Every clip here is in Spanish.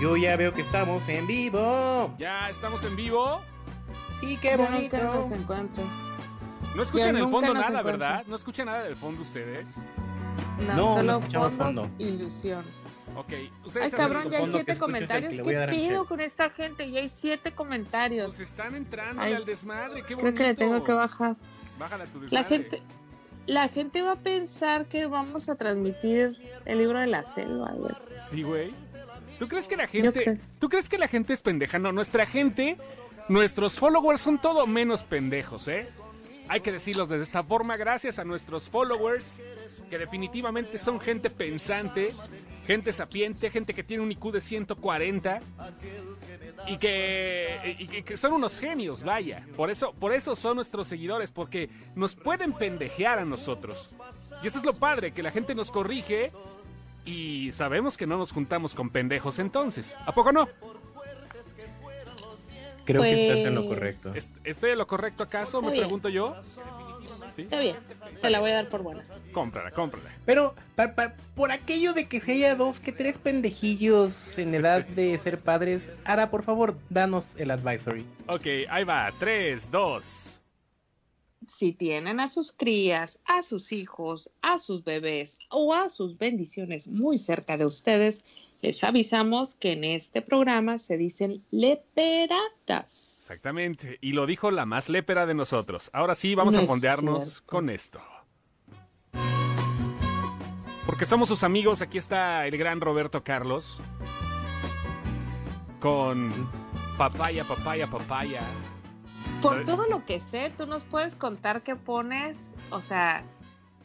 Yo ya veo que estamos en vivo. Ya estamos en vivo. Sí, qué bonito. nunca nos encuentro. No escuchan Ya el fondo nada, encuentro. ¿verdad? No escuchan nada del fondo ustedes. No, No, no solo escuchamos fondos, fondo. ilusión. Ok. Ay, cabrón, ya hay siete comentarios. ¿Qué voy a dar al pido con esta gente? Ya hay siete comentarios. Pues están entrando Ay, al desmadre. Qué bonito. Creo que le tengo que bajar. Bájala tu desmadre. La gente, la gente va a pensar que vamos a transmitir el libro de la selva, güey. Sí, güey. ¿Tú crees que la gente... ¿Tú crees que la gente es pendeja? No, nuestra gente, nuestros followers son todo menos pendejos, ¿eh? Hay que decirlos de esta forma, gracias a nuestros followers, que definitivamente son gente pensante, gente sapiente, gente que tiene un IQ de 140 y que, y que- que son unos genios, vaya. Por eso, por eso son nuestros seguidores, porque nos pueden pendejear a nosotros. Y eso es lo padre, que la gente nos corrige y sabemos que no nos juntamos con pendejos entonces. ¿A poco no? Creo que estás en lo Pues- correcto. ¿Est- ¿Estoy en lo correcto acaso? Me bien. pregunto yo. ¿Sí? Está bien, te la voy a dar por buena. Cómprala, cómprala. Pero pa- pa- por aquello de que haya dos que tres pendejillos en edad de ser padres, Ara, por favor, danos el advisory. Ok, ahí va. Tres, dos. Si tienen a sus crías, a sus hijos, a sus bebés o a sus bendiciones muy cerca de ustedes, les avisamos que en este programa se dicen leperatas. Exactamente. Y lo dijo la más lépera de nosotros. Ahora sí, vamos No a fondearnos con esto. Porque somos sus amigos. Aquí está el gran Roberto Carlos. Con papaya, papaya, papaya. Por todo lo que sé, tú nos puedes contar qué pones, o sea,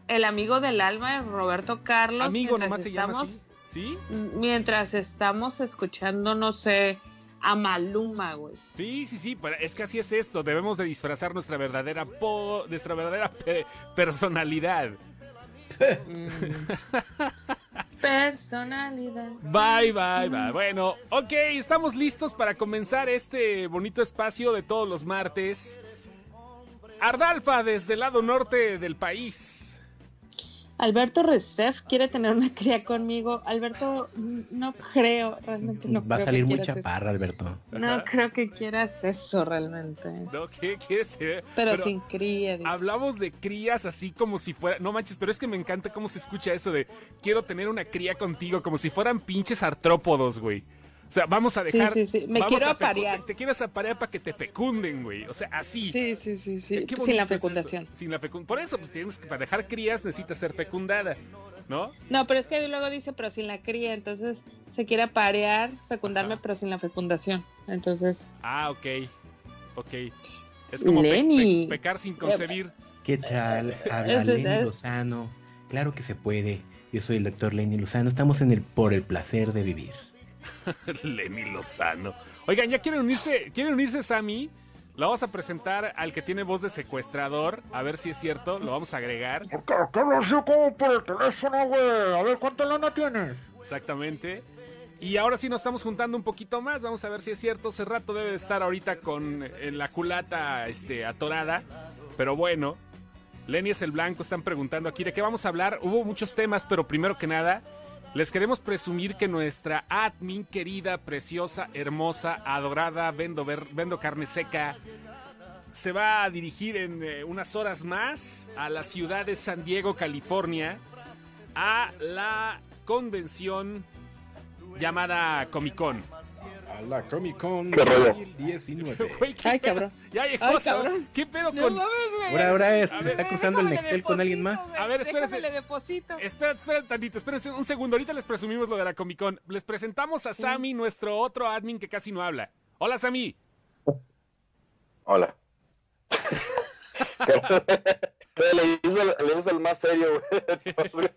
el amigo del alma de Roberto Carlos. Amigo nomás se llama estamos- así. ¿Sí? Mientras estamos escuchando, no sé, a Maluma, güey. Sí, sí, sí, pero es que así es esto. Debemos de disfrazar nuestra verdadera po- nuestra verdadera pe- personalidad. Mm. Personalidad. Bye, bye, bye. Bueno, ok, estamos listos para comenzar este bonito espacio de todos los martes. Ardalfa desde el lado norte del país. Alberto Recef quiere tener una cría conmigo. Alberto, no creo, realmente no Va a salir que muy chaparra, Alberto. No creo que quieras eso realmente. ¿No? ¿Qué quieres ser? Pero, sin cría. dice. Hablamos de crías así como si fuera. No manches, pero es que me encanta cómo se escucha eso de quiero tener una cría contigo, como si fueran pinches artrópodos, güey. O sea, vamos a Sí, dejar. sí, sí. Me vamos quiero aparear. Te, te quieres aparear para que te fecunden, güey. O sea, así. Sí, sí, sí, sí. Qué- qué Sin la es fecundación. eso. Sin la fecun- Por eso, pues tienes que, para dejar crías necesitas ser fecundada, ¿no? No, pero es que luego dice, pero sin la cría, entonces se quiere aparear, fecundarme, Ajá. pero sin la fecundación. Entonces, Ah, ok. Ok. Es como pe- pe- pecar sin concebir. ¿Qué tal? Habla Lenny es. Lozano. Claro que se puede. Yo soy el doctor Lenny Lozano. Estamos en el por el placer de vivir. Lenny Lozano. Oigan, ya quieren unirse, quieren unirse Sammy. La vamos a presentar al que tiene voz de secuestrador. A ver si es cierto. Lo vamos a agregar. ¿Qué, qué hablas yo como por el teléfono, güey? A ver, ¿cuánta lana tienes? Exactamente. Y ahora sí nos estamos juntando un poquito más. Vamos a ver si es cierto. Hace rato debe de estar ahorita con eh, la culata este, atorada. Pero bueno, Lenny es el blanco. Están preguntando aquí de qué vamos a hablar. Hubo muchos temas, pero primero que nada, les queremos presumir que nuestra admin querida, preciosa, hermosa, adorada, vendo, vendo carne seca, se va a dirigir en eh, unas horas más a la ciudad de San Diego, California, a la convención llamada Comic Con. A la Comic Con ¿Qué rollo? 2019. Güey, ¿qué Ay, pedo? cabrón. Ya llegó. Ay, cabrón. ¿Qué pedo No con.? güey. Ahora, ahora es- A se ver, está cruzando el Nextel con alguien más. deposito, A ver, espérense. Le deposito. Espera, espera tantito, espérense un segundo. Ahorita les presumimos lo de la Comic Con. Les presentamos a Sammy, nuestro otro admin que casi no habla. Hola, Sammy. Hola. le hice le hice el más serio, güey.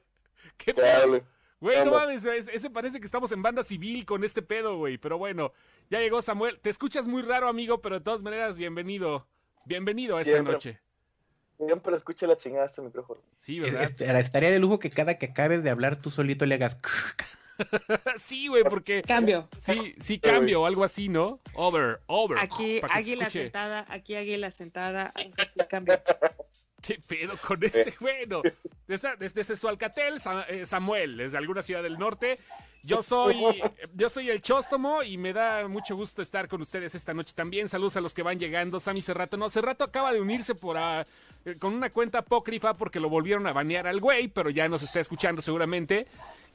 ¿Qué pedo? Güey, no mames, es- ese parece que estamos en banda civil con este pedo, güey. Pero bueno, ya llegó Samuel. Te escuchas muy raro, amigo, pero de todas maneras, bienvenido. Bienvenido a esta Siempre. noche. Siempre escuché la chingada este micrófono. Sí, ¿verdad? es- Estaría de lujo que cada que acabes de hablar tú solito le hagas. sí, güey, porque Cambio. sí, sí cambio o algo así, ¿no? Over, over. Aquí se águila sentada, aquí águila sentada. sí cambio. ¿Qué pedo con ese? Bueno, desde, desde su Alcatel, eh, Samuel, desde alguna ciudad del norte. Yo soy, yo soy el Chóstomo y me da mucho gusto estar con ustedes esta noche también. Saludos a los que van llegando. Sammy Cerrato, no, Cerrato acaba de unirse por ah, eh, con una cuenta apócrifa porque lo volvieron a banear al güey, pero ya nos está escuchando seguramente.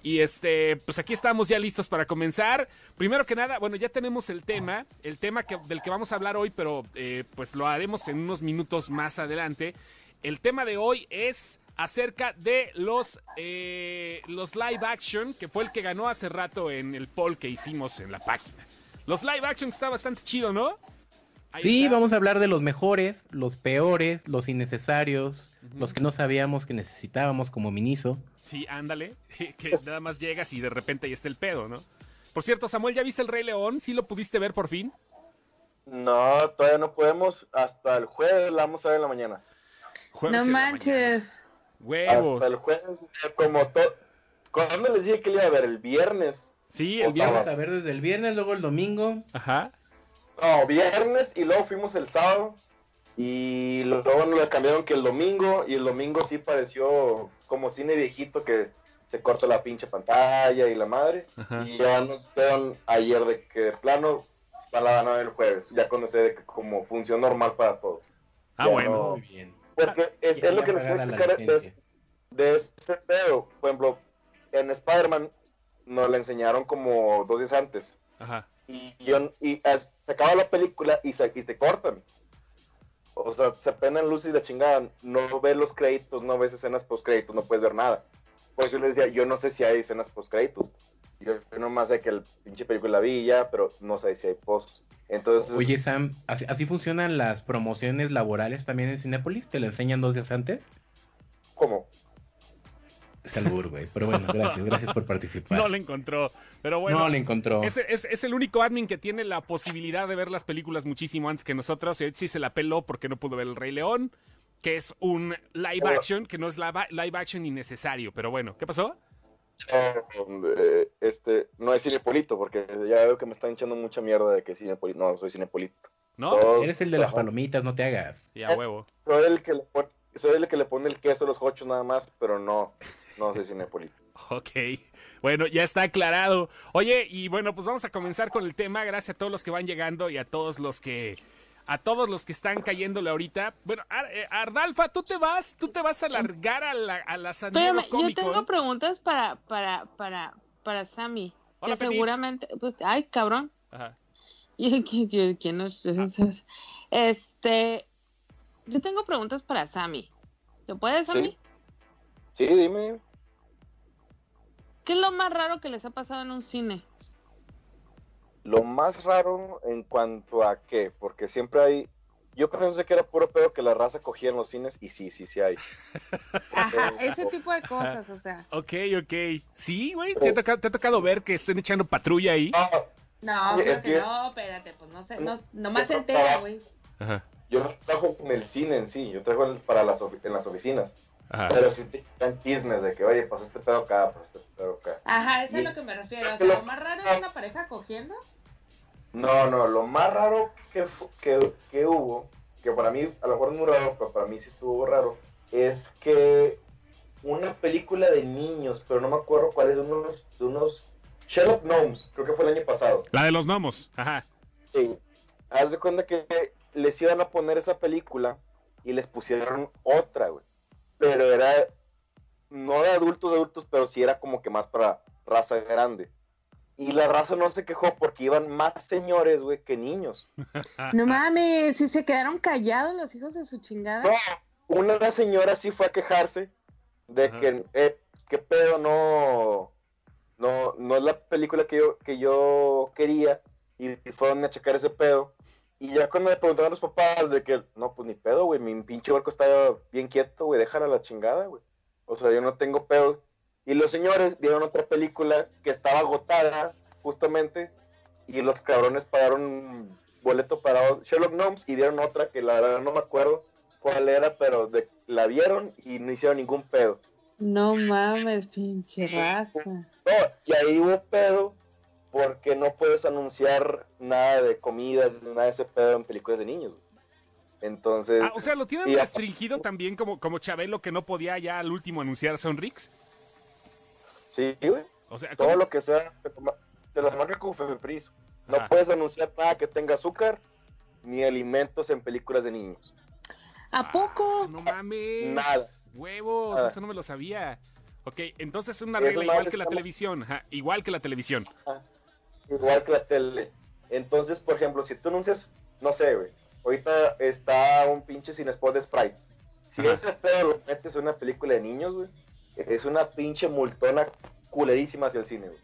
Y este, pues aquí estamos ya listos para comenzar. Primero que nada, bueno, ya tenemos el tema, el tema que, del que vamos a hablar hoy, pero eh, pues lo haremos en unos minutos más adelante. El tema de hoy es acerca de los, eh, los live action, que fue el que ganó hace rato en el poll que hicimos en la página. Los live action está bastante chido, ¿no? Ahí sí, está. vamos a hablar de los mejores, los peores, los innecesarios, uh -huh. los que no sabíamos que necesitábamos como Miniso. Sí, ándale, que nada más llegas y de repente ahí está el pedo, ¿no? Por cierto, Samuel, ¿ya viste el Rey León? ¿Sí lo pudiste ver por fin? No, todavía no podemos. Hasta el jueves la vamos a ver en la mañana. Jueves no manches. Huevos. Hasta el jueves, como todo. ¿Cuándo les dije que le iba a ver? ¿El viernes? Sí, el viernes. a ver desde el viernes, luego el domingo. Ajá. No, viernes y luego fuimos el sábado. Y luego nos cambiaron que el domingo. Y el domingo sí pareció como cine viejito que se corta la pinche pantalla y la madre. Ajá. Y ya nos esperaron ayer de que de plano para la el jueves. Ya conocí de que como función normal para todos. Ah, ya bueno. No, Muy bien. Porque es, es lo que nos puede explicar de, de ese pedo. Por ejemplo, en Spider-Man nos la enseñaron como dos días antes. Ajá. Y, yo, y as, se acaba la película y se, y te cortan. O sea, se prendan luz y la chingada. No ves los créditos, no ves escenas post créditos, no puedes ver nada. Por eso yo les decía, yo no sé si hay escenas post créditos. Yo, yo nomás sé que el pinche película la vi ya, pero no sé si hay post. Entonces, Oye, Sam, ¿así, ¿así, funcionan las promociones laborales también en Cinépolis? ¿Te lo enseñan dos días antes? ¿Cómo? Es albur, güey. Pero bueno, gracias, gracias por participar. No le encontró. Pero bueno. No le encontró. Es, es, es, el único admin que tiene la posibilidad de ver las películas muchísimo antes que nosotros. Y sí se la peló porque no pudo ver El Rey León, que es un live action, que no es live action innecesario. Pero bueno, ¿qué pasó? Eh, este, no es Cinepolito, porque ya veo que me están echando mucha mierda de que Cinepolito. No, soy Cinepolito. ¿No? Todos, Eres el de las palomitas, no te hagas. Ya, huevo. Soy el que le pone, soy el que le pone el queso a los hochos nada más, pero no, no soy Cinepolito. Ok, bueno, ya está aclarado. Oye, y bueno, pues vamos a comenzar con el tema. Gracias a todos los que van llegando y a todos los que a todos los que están cayéndole ahorita. Bueno, eh, Ardalfa, tú te vas, tú te vas a largar a la, a la San Diego Yo tengo preguntas para, para, para, para Sammy. Hola, que seguramente, pues, ay, cabrón. Ajá. ¿Y quién, quién no? Este, yo tengo preguntas para Sammy. ¿Te puedes, Sammy? Sí. sí, dime. ¿Qué es lo más raro que les ha pasado en un cine? Lo más raro en cuanto a qué, porque siempre hay. Yo pensé que era puro pedo que la raza cogía en los cines y sí, sí, sí hay. Ajá, ese tipo de cosas, o sea. Ok, ok. Sí, güey, ¿Te, ha tocado, ¿te ha tocado ver que estén echando patrulla ahí? No, no, es que, no, espérate, pues no sé, no, nomás se entera, güey. Ajá. Yo no trabajo en el cine en sí, yo trabajo para las, en las oficinas. Ajá. Pero si te dan chismes de que, oye, pasó este pedo acá, pasó este pedo acá. Ajá, eso y, es lo que me refiero. O sea, lo más raro es una pareja cogiendo. No, no, lo más raro que, que, que, hubo, que para mí, a lo mejor es muy raro, pero para mí sí estuvo raro, es que una película de niños, pero no me acuerdo cuál es, de unos, de unos Sherlock Gnomes, creo que fue el año pasado. La de los gnomos, ajá. Sí. Haz de cuenta que les iban a poner esa película y les pusieron otra, güey. Pero era, no de adultos, adultos, pero sí era como que más para raza grande. Y la raza no se quejó porque iban más señores, güey, que niños. No mames, si se quedaron callados los hijos de su chingada. No, una señora sí fue a quejarse de Ajá. que, eh, qué pedo, no, no, no es la película que yo, que yo quería. Y, y fueron a checar ese pedo. Y ya cuando le preguntaron a los papás de que, no, pues ni pedo, güey, mi pinche barco está bien quieto, güey, déjala la chingada, güey. O sea, yo no tengo pedo. Y los señores vieron otra película que estaba agotada, justamente, y los cabrones pagaron un boleto para Sherlock Gnomes y vieron otra que la verdad no me acuerdo cuál era, pero de, la vieron y no hicieron ningún pedo. No mames, pinche raza. No, y ahí hubo pedo porque no puedes anunciar nada de comidas, nada de ese pedo en películas de niños. Entonces. Ah, o sea, lo tienen restringido a... también como, como Chabelo que no podía ya al último anunciar Sonrix. Sí, güey. O sea, Todo lo que sea, te, las marca con Fefepris. No Ajá. puedes anunciar nada que tenga azúcar ni alimentos en películas de niños. ¿A poco? Ah, no mames. Nada. Huevos, Nada. eso no me lo sabía. Ok, entonces es una regla igual que la televisión. Igual que la televisión. Igual que la tele. Entonces, por ejemplo, si tú anuncias, no sé, güey, ahorita está un pinche sin spot de Sprite. Si Ajá. ese pedo lo metes en una película de niños, güey, es una pinche multona culerísima hacia el cine, güey.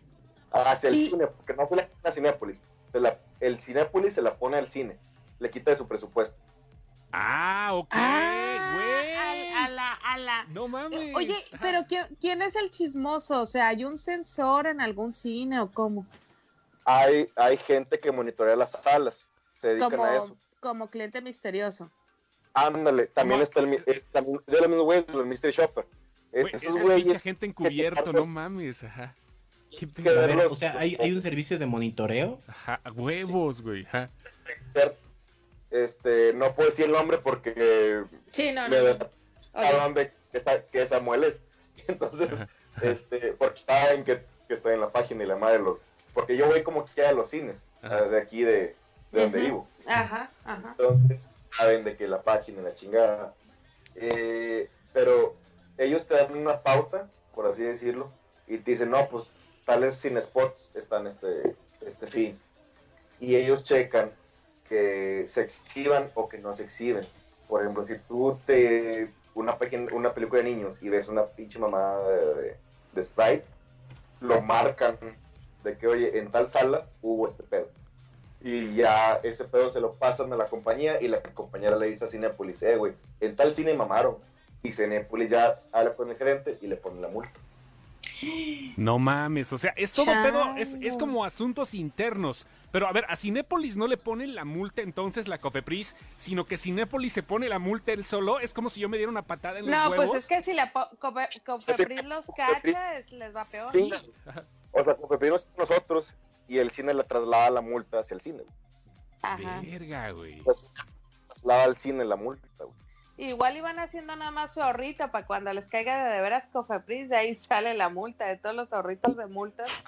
Hacia el Y- cine, porque no fue la, la Cinépolis. Se la- el Cinépolis se la pone al cine, le quita de su presupuesto. Ah, ok, Ah, güey. a, a la, a la. No mames. Oye, pero ¿quién, quién es el chismoso? O sea, ¿hay un sensor en algún cine o cómo? Hay, hay gente que monitorea las salas, se dedican a eso. Como, cliente misterioso. Ándale, también está el, mi- es también de los mismos güeyes, los Mystery Shopper. Güey, Esos es el güeyes pinche gente encubierto, no mames. Ajá. Qué ver, verlos- o sea, ¿hay, hay un servicio de monitoreo. Ajá, huevos, güey. Ajá. este, no puedo decir el nombre porque Sí, no, me no. hablan de que, Sa- que Samuel es. Entonces, este, porque saben que, que estoy en la página y la madre los. Porque yo voy como que a los cines, Ajá. eh, de aquí de, de donde vivo. Ajá, ajá. Entonces, saben de que la página y la chingada. Eh, pero ellos te dan una pauta, por así decirlo, y te dicen, no, pues tales sin spots están este, este fin. Y ellos checan que se exhiban o que no se exhiben. Por ejemplo, si tú te una, página- una película de niños y ves una pinche mamada de, de, de Sprite, lo marcan de que, oye, en tal sala hubo este pedo. Y ya ese pedo se lo pasan a la compañía y la compañera le dice a Cinepolis, eh, güey, en tal cine mamaron. Y Cinepolis ya habla con el gerente y le pone la multa. No mames, o sea, es todo pedo, es, es como asuntos internos. Pero a ver, a Cinépolis no le ponen la multa entonces la Cofepris, sino que Cinépolis se pone la multa él solo. Es como si yo me diera una patada en los No, pues es que si la Cofepris los cacha, es- les va peor. Sí. O sea, como que nosotros y el cine le traslada la multa hacia el cine. güey. Ajá. Verga, güey. Entonces, traslada al cine la multa. güey. Igual iban haciendo nada más su ahorrito para cuando les caiga de, de veras Cofepris, de ahí sale la multa, de todos los ahorritos de multas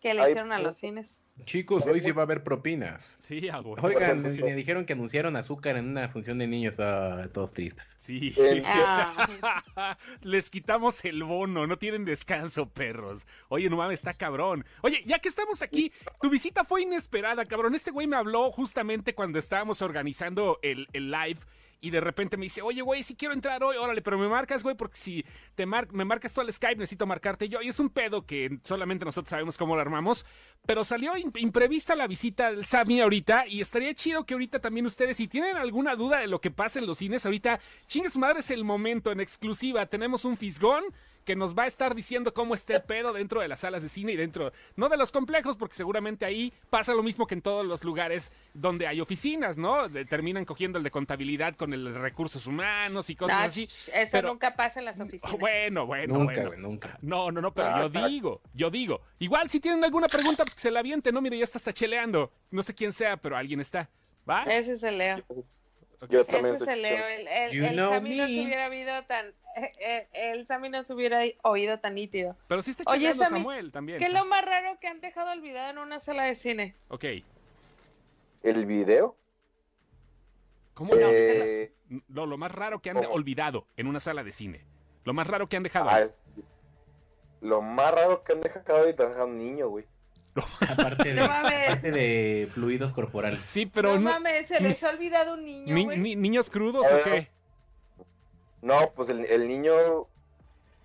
que le hicieron a los cines. Chicos, hoy sí va a haber propinas. Sí, a huevo. Oigan, me, me dijeron que anunciaron azúcar en una función de niños, ah, todos tristes. Sí. Ah. Les quitamos el bono, no tienen descanso, perros. Oye, no mames, está cabrón. Oye, ya que estamos aquí, tu visita fue inesperada, cabrón. Este güey me habló justamente cuando estábamos organizando el, el live. Y de repente me dice, oye, güey, si quiero entrar hoy, órale, pero me marcas, güey, porque si te mar me marcas tú al Skype, necesito marcarte yo. Y es un pedo que solamente nosotros sabemos cómo lo armamos. Pero salió im- imprevista la visita del Sammy ahorita. Y estaría chido que ahorita también ustedes, si tienen alguna duda de lo que pasa en los cines, ahorita, chingue su madre, es el momento en exclusiva. Tenemos un fisgón que nos va a estar diciendo cómo está el pedo dentro de las salas de cine y dentro, no de los complejos, porque seguramente ahí pasa lo mismo que en todos los lugares donde hay oficinas, ¿no? De- terminan cogiendo el de contabilidad con el de recursos humanos y cosas No, así. eso pero- nunca pasa en las oficinas. Bueno, bueno, nunca, bueno. nunca. No, no, no, pero Ah, yo ah. digo, yo digo. Igual si tienen alguna pregunta, pues que se la avienten, ¿no? Mire, ya está hasta cheleando. No sé quién sea, pero alguien está. ¿Va? Ese es el Leo. Yo Ese también es estoy el Leo. El, el, Sammy no se hubiera oído tan. Eh, eh, el Sammy no se hubiera oído tan nítido. Pero sí está Oye, Sammy, Samuel también. ¿Qué es lo más raro que han dejado olvidado en una sala de cine? Ok. El video. ¿Cómo no? eh, No, lo más raro que han ¿Cómo? olvidado en una sala de cine. Lo más raro que han dejado. ah, es- lo más raro que han dejado de dejar un niño, güey. Aparte de, No mames. aparte de fluidos corporales. Sí, pero no, no- mames, se les ha olvidado un niño. ni- güey? ni- niños crudos o qué? No, pues el, el niño,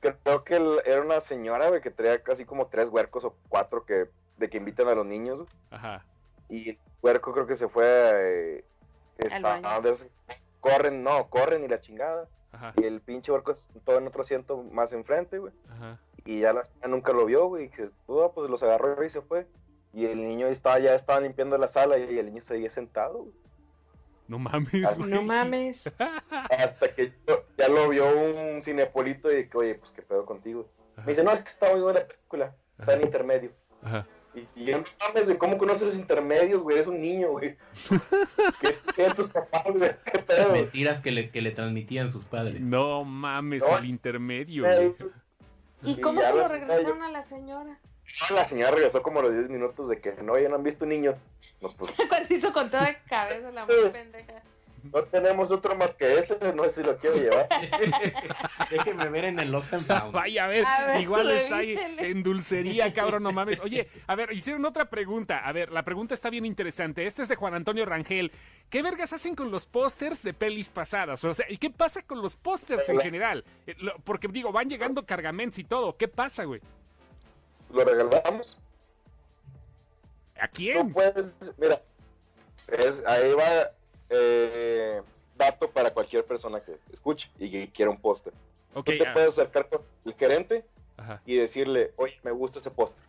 creo que el- era una señora, güey, que traía casi como tres huercos o cuatro que, de que invitan a los niños. güey. Ajá. Y el huerco creo que se fue, eh, Al está- corren, no, corren y la chingada. Ajá. Y el pinche huerco todo en otro asiento más enfrente, güey. Ajá. Y ya la señora nunca lo vio, güey. Y que, "Oh, pues los agarró y se fue. Y el niño estaba, ya estaba limpiando la sala y el niño seguía sentado, güey. No mames, güey. No mames. Hasta que yo- ya lo vio un cinepolito y que, oye, pues qué pedo contigo. Ajá. Me dice, no, es que estaba viendo la película, está en intermedio. Ajá. Y, y yo, no mames, güey, ¿cómo conoces los intermedios, güey? Eres un niño, güey. ¿Qué tienen tus papás, güey? ¿Qué pedo? Mentiras que le, que le transmitían sus padres. No mames, No, el intermedio. güey. ¿Y Sí, cómo se lo regresaron a la señora? La señora regresó como a los 10 minutos de que no, ya no han visto un niño. No, pues, Cuando hizo con toda cabeza la muy pendeja. no tenemos otro más que ese, no sé si lo quiero llevar. Déjenme ver en el Lost and Found. Vaya, a ver, A ver, igual está ahí en dulcería, cabrón, no mames. Oye, a ver, hicieron otra pregunta. A ver, la pregunta está bien interesante. Esta es de Juan Antonio Rangel. ¿Qué vergas hacen con los pósters de pelis pasadas? O sea, ¿y qué pasa con los pósters en general? Eh, Porque digo, van llegando cargamentos y todo. ¿Qué pasa, güey? Lo regalamos. ¿A Tú quién? puedes, mira, es, ahí va eh, dato para cualquier persona que escuche y que quiera un póster. Ok, Tú te ah, puedes acercar con el gerente ajá. y decirle, oye, me gusta ese póster.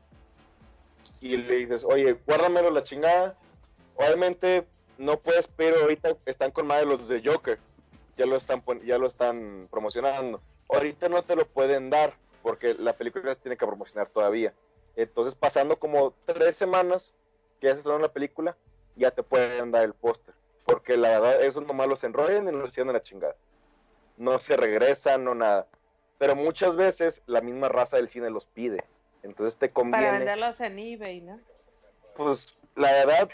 Y le dices, oye, guárdamelo la chingada. Obviamente no puedes, pero ahorita están con madre los de Joker. Ya lo están ya lo están promocionando. Ahorita no te lo pueden dar porque la película se tiene que promocionar todavía. Entonces, pasando como tres semanas que ya se estrenó la película, ya te pueden dar el póster. Porque la verdad, esos nomás los enrollan y los hicieron a la chingada. No se regresan, no nada. Pero muchas veces la misma raza del cine los pide. Entonces te Para conviene. venderlos en eBay, ¿no? Pues la verdad,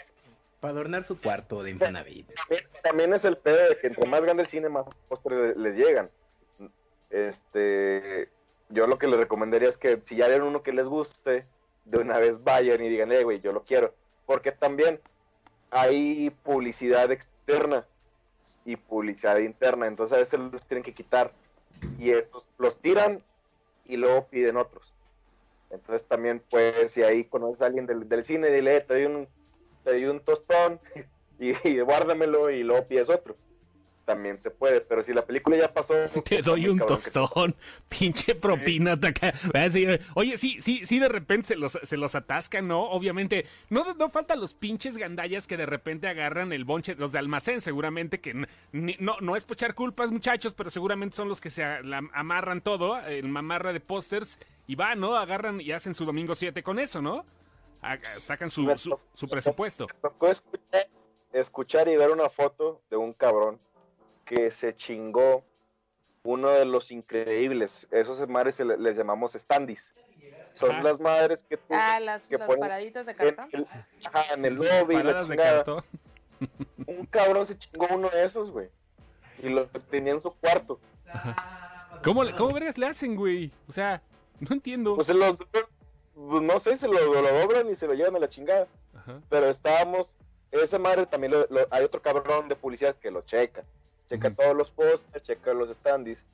Para adornar su cuarto de Infonavit. también, también es el pedo de que entre más grande el cine, más pósteres les llegan. Este, yo lo que les recomendaría es que si ya ven uno que les guste, de una vez vayan y digan, eh, güey, yo lo quiero. Porque también hay publicidad externa y publicidad interna, entonces a veces los tienen que quitar y estos los tiran y luego piden otros. Entonces también pues si ahí conoces a alguien del, cine, dile, "Eh, te doy un, te doy un tostón y, y guárdamelo y luego pides otro. También se puede, pero si la película ya pasó... Te doy un que- tostón, pinche propina. acá. Así, Oye, sí, sí, sí, de repente se los, se los atascan, ¿no? Obviamente, no, no faltan los pinches gandallas que de repente agarran el bonche, los de almacén, seguramente que ni- no, no es por echar culpas, muchachos, pero seguramente son los que se a- la- amarran todo, el mamarra de pósters, y van, ¿no? Agarran y hacen su domingo 7 con eso, ¿no? Sacan su, su, su presupuesto. Me tocó escuchar, escuchar y ver una foto de un cabrón que se chingó uno de los increíbles. Esos madres se le- les llamamos standis. Son Ajá. las madres que tú Ah, las, que las ponen paraditas de en cartón. el, ajá, en el lobby, la Paradas de chingada. cartón. Un cabrón se chingó uno de esos, güey. Y lo tenía en su cuarto. ¿Cómo, ¿Cómo vergas le hacen, güey? O sea, no entiendo. Pues se los, pues, no sé, se lo, lo doblan y se lo llevan a la chingada. Ajá. pero estábamos, esa madre también lo, lo- hay otro cabrón de policía que lo checa, checa todos los postes, checa los standis,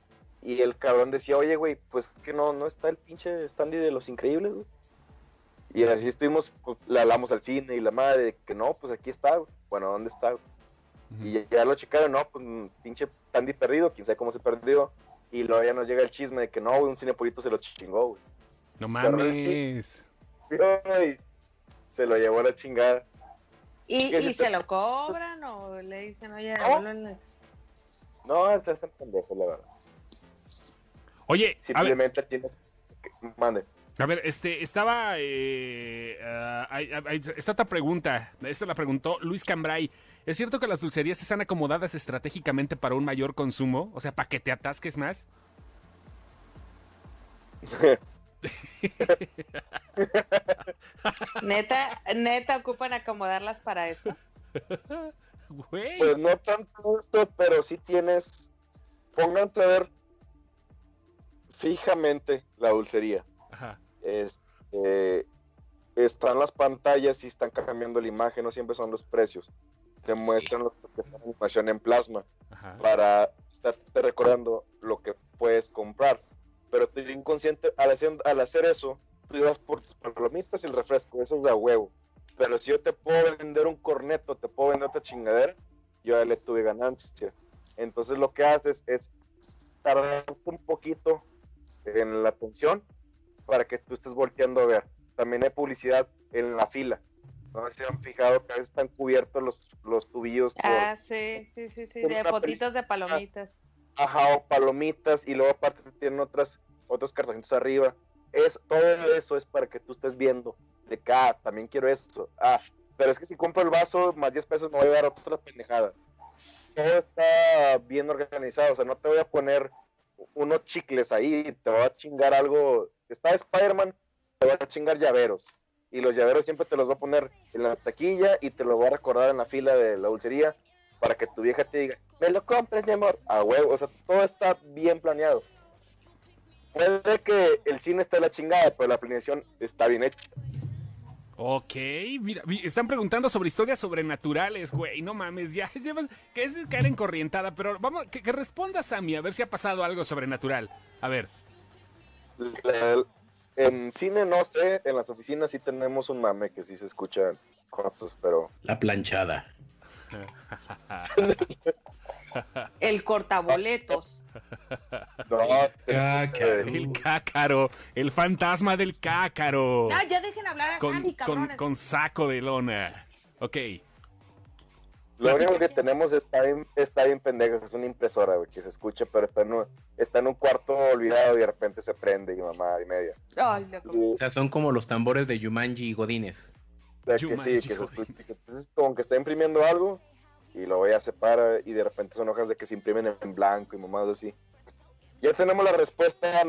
y el cabrón decía, oye, güey, pues que no, no está el pinche standy de los increíbles, güey. Y así estuvimos, pues, le hablamos al cine y la madre, de que no, pues aquí está, güey. Bueno, ¿dónde está? güey? Y ya, ya lo checaron, no, pues pinche standy perdido, quién sabe cómo se perdió. Y luego ya nos llega el chisme de que no, güey, un cinepolito se lo chingó, güey. No mames. Y se lo llevó a la chingada. ¿Y, y te- se lo cobran o le dicen, oye, No. Devuélvele"? No, es es pendejo, la verdad. Oye, a ver, Simplemente tienes que... Mande. a ver, este, estaba, eh, ah, esta otra pregunta, esta la preguntó Luis Cambray. ¿Es cierto que las dulcerías están acomodadas estratégicamente para un mayor consumo? O sea, para que te atasques más. Neta, neta ocupan acomodarlas para eso. Güey. Pues no tanto esto, pero sí tienes. Pónganse a ver fijamente la dulcería. Ajá. Este, están las pantallas y están cambiando la imagen, no siempre son los precios. Te muestran lo que la información en plasma Ajá. para estarte recordando lo que puedes comprar. Pero tu inconsciente, al hacer, al hacer eso, tú ibas por tus palomitas y el refresco, eso es de a huevo. Pero si yo te puedo vender un corneto, te puedo vender otra chingadera, yo ya le tuve ganancias. Entonces lo que haces es tardar un poquito en la atención para que tú estés volteando a ver. También hay publicidad en la fila. No sé si han fijado que a veces están cubiertos los, los tubillos por, Ah, sí, sí, sí, sí, de potitos de palomitas. Ajá, o palomitas y luego aparte tienen otras, otros cartoncitos arriba. Es, todo eso es para que tú estés viendo de que, ah, también quiero esto. Ah, pero es que si compro el vaso más 10 pesos me voy a dar otra pendejada. Todo está bien organizado, o sea, no te voy a poner unos chicles ahí te voy a chingar algo. Está Spider-Man, te va a chingar llaveros. Y los llaveros siempre te los va a poner en la taquilla y te lo va a recordar en la fila de la dulcería para que tu vieja te diga, me lo compres, mi amor. A huevo, o sea, todo está bien planeado. Puede que el cine esté la chingada, pero la planeación está bien hecha. Ok, mira, están preguntando sobre historias sobrenaturales, güey, no mames, ya, que es caer en corrientada, pero vamos, que, que responda Sammy, a ver si ha pasado algo sobrenatural. A ver, en cine no sé, en las oficinas sí tenemos un mame que sí se escuchan cosas, pero La planchada. El cortaboletos. No. Cácaro. el cácaro, el fantasma del cácaro, Ah, ya dejen hablar a con, Sammy, con, saco de lona. Ok, Lo único que tenemos está bien, está bien pendejo, es una impresora, güey, que se escucha, pero está en, un, está en un cuarto olvidado y de repente se prende y mamá y media. Ay, loco. Y O sea, son como los tambores de Yumanji y Godines. de que sí, que se escucha, que entonces como que está imprimiendo algo y lo voy a separar y de repente son hojas de que se imprimen en, blanco y mamadas así. Ya tenemos la respuesta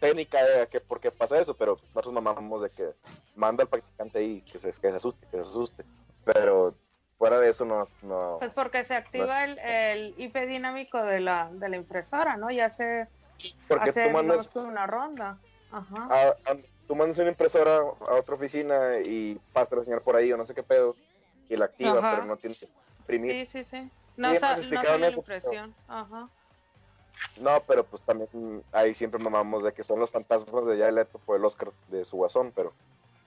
técnica de que por qué pasa eso, pero nosotros mamamos de que manda al practicante ahí que se, que se asuste, que se asuste. Pero fuera de eso no, no. Pues porque se activa el, el IP dinámico de la, de la impresora, ¿no? Ya se Porque hace tú mandas, una ronda. Ajá. a- a- tú mandas una impresora a otra oficina y pasa a enseñar por ahí o no sé qué pedo y la activas, Ajá. pero no tienes imprimir. Sí, sí, sí. No, no sale la impresión. Ajá. No, pero pues también ahí siempre mamamos de que son los fantasmas de Jared Leto por el Oscar de su guasón, pero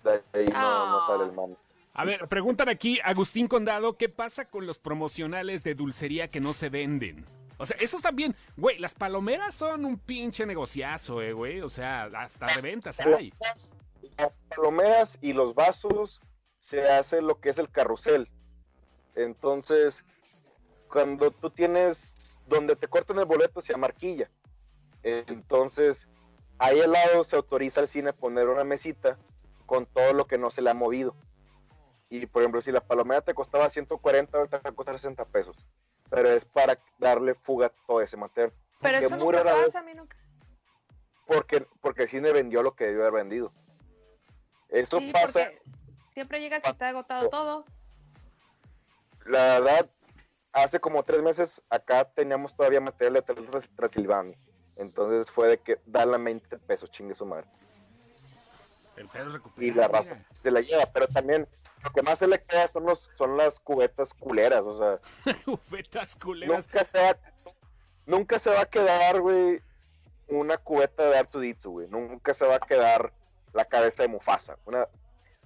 de ahí no, no Ah. sale el mame. a ver, preguntan aquí, Agustín Condado, ¿qué pasa con los promocionales de dulcería que no se venden? O sea, esos también, güey, las palomeras son un pinche negociazo, eh, güey, o sea, hasta reventas hay. Las palomeras y los vasos se hace lo que es el carrusel. Entonces, cuando tú tienes donde te cortan el boleto se marquilla. Entonces, ahí al lado se autoriza al cine poner una mesita con todo lo que no se le ha movido. Y por ejemplo, si la palomera te costaba 140, ahorita te va a costar 60 pesos. Pero es para darle fuga a todo ese material. Pero Que eso muy nunca rara vez- pasa, a mí nunca. Porque, porque el cine vendió lo que debió haber vendido. Eso Sí, pasa. siempre llegas y te ha agotado todo. La verdad, hace como tres meses acá teníamos todavía material de Tras- Transilvania. Entonces fue de que dale 20 pesos, chingue su madre. El pedo es Y la raza se la lleva, pero también lo que más se le queda son, los, son las cubetas culeras. O sea, Cubetas culeras. nunca se va, nunca se va a quedar, güey, una cubeta de Artuditsu, güey. Nunca se va a quedar la cabeza de Mufasa. Una,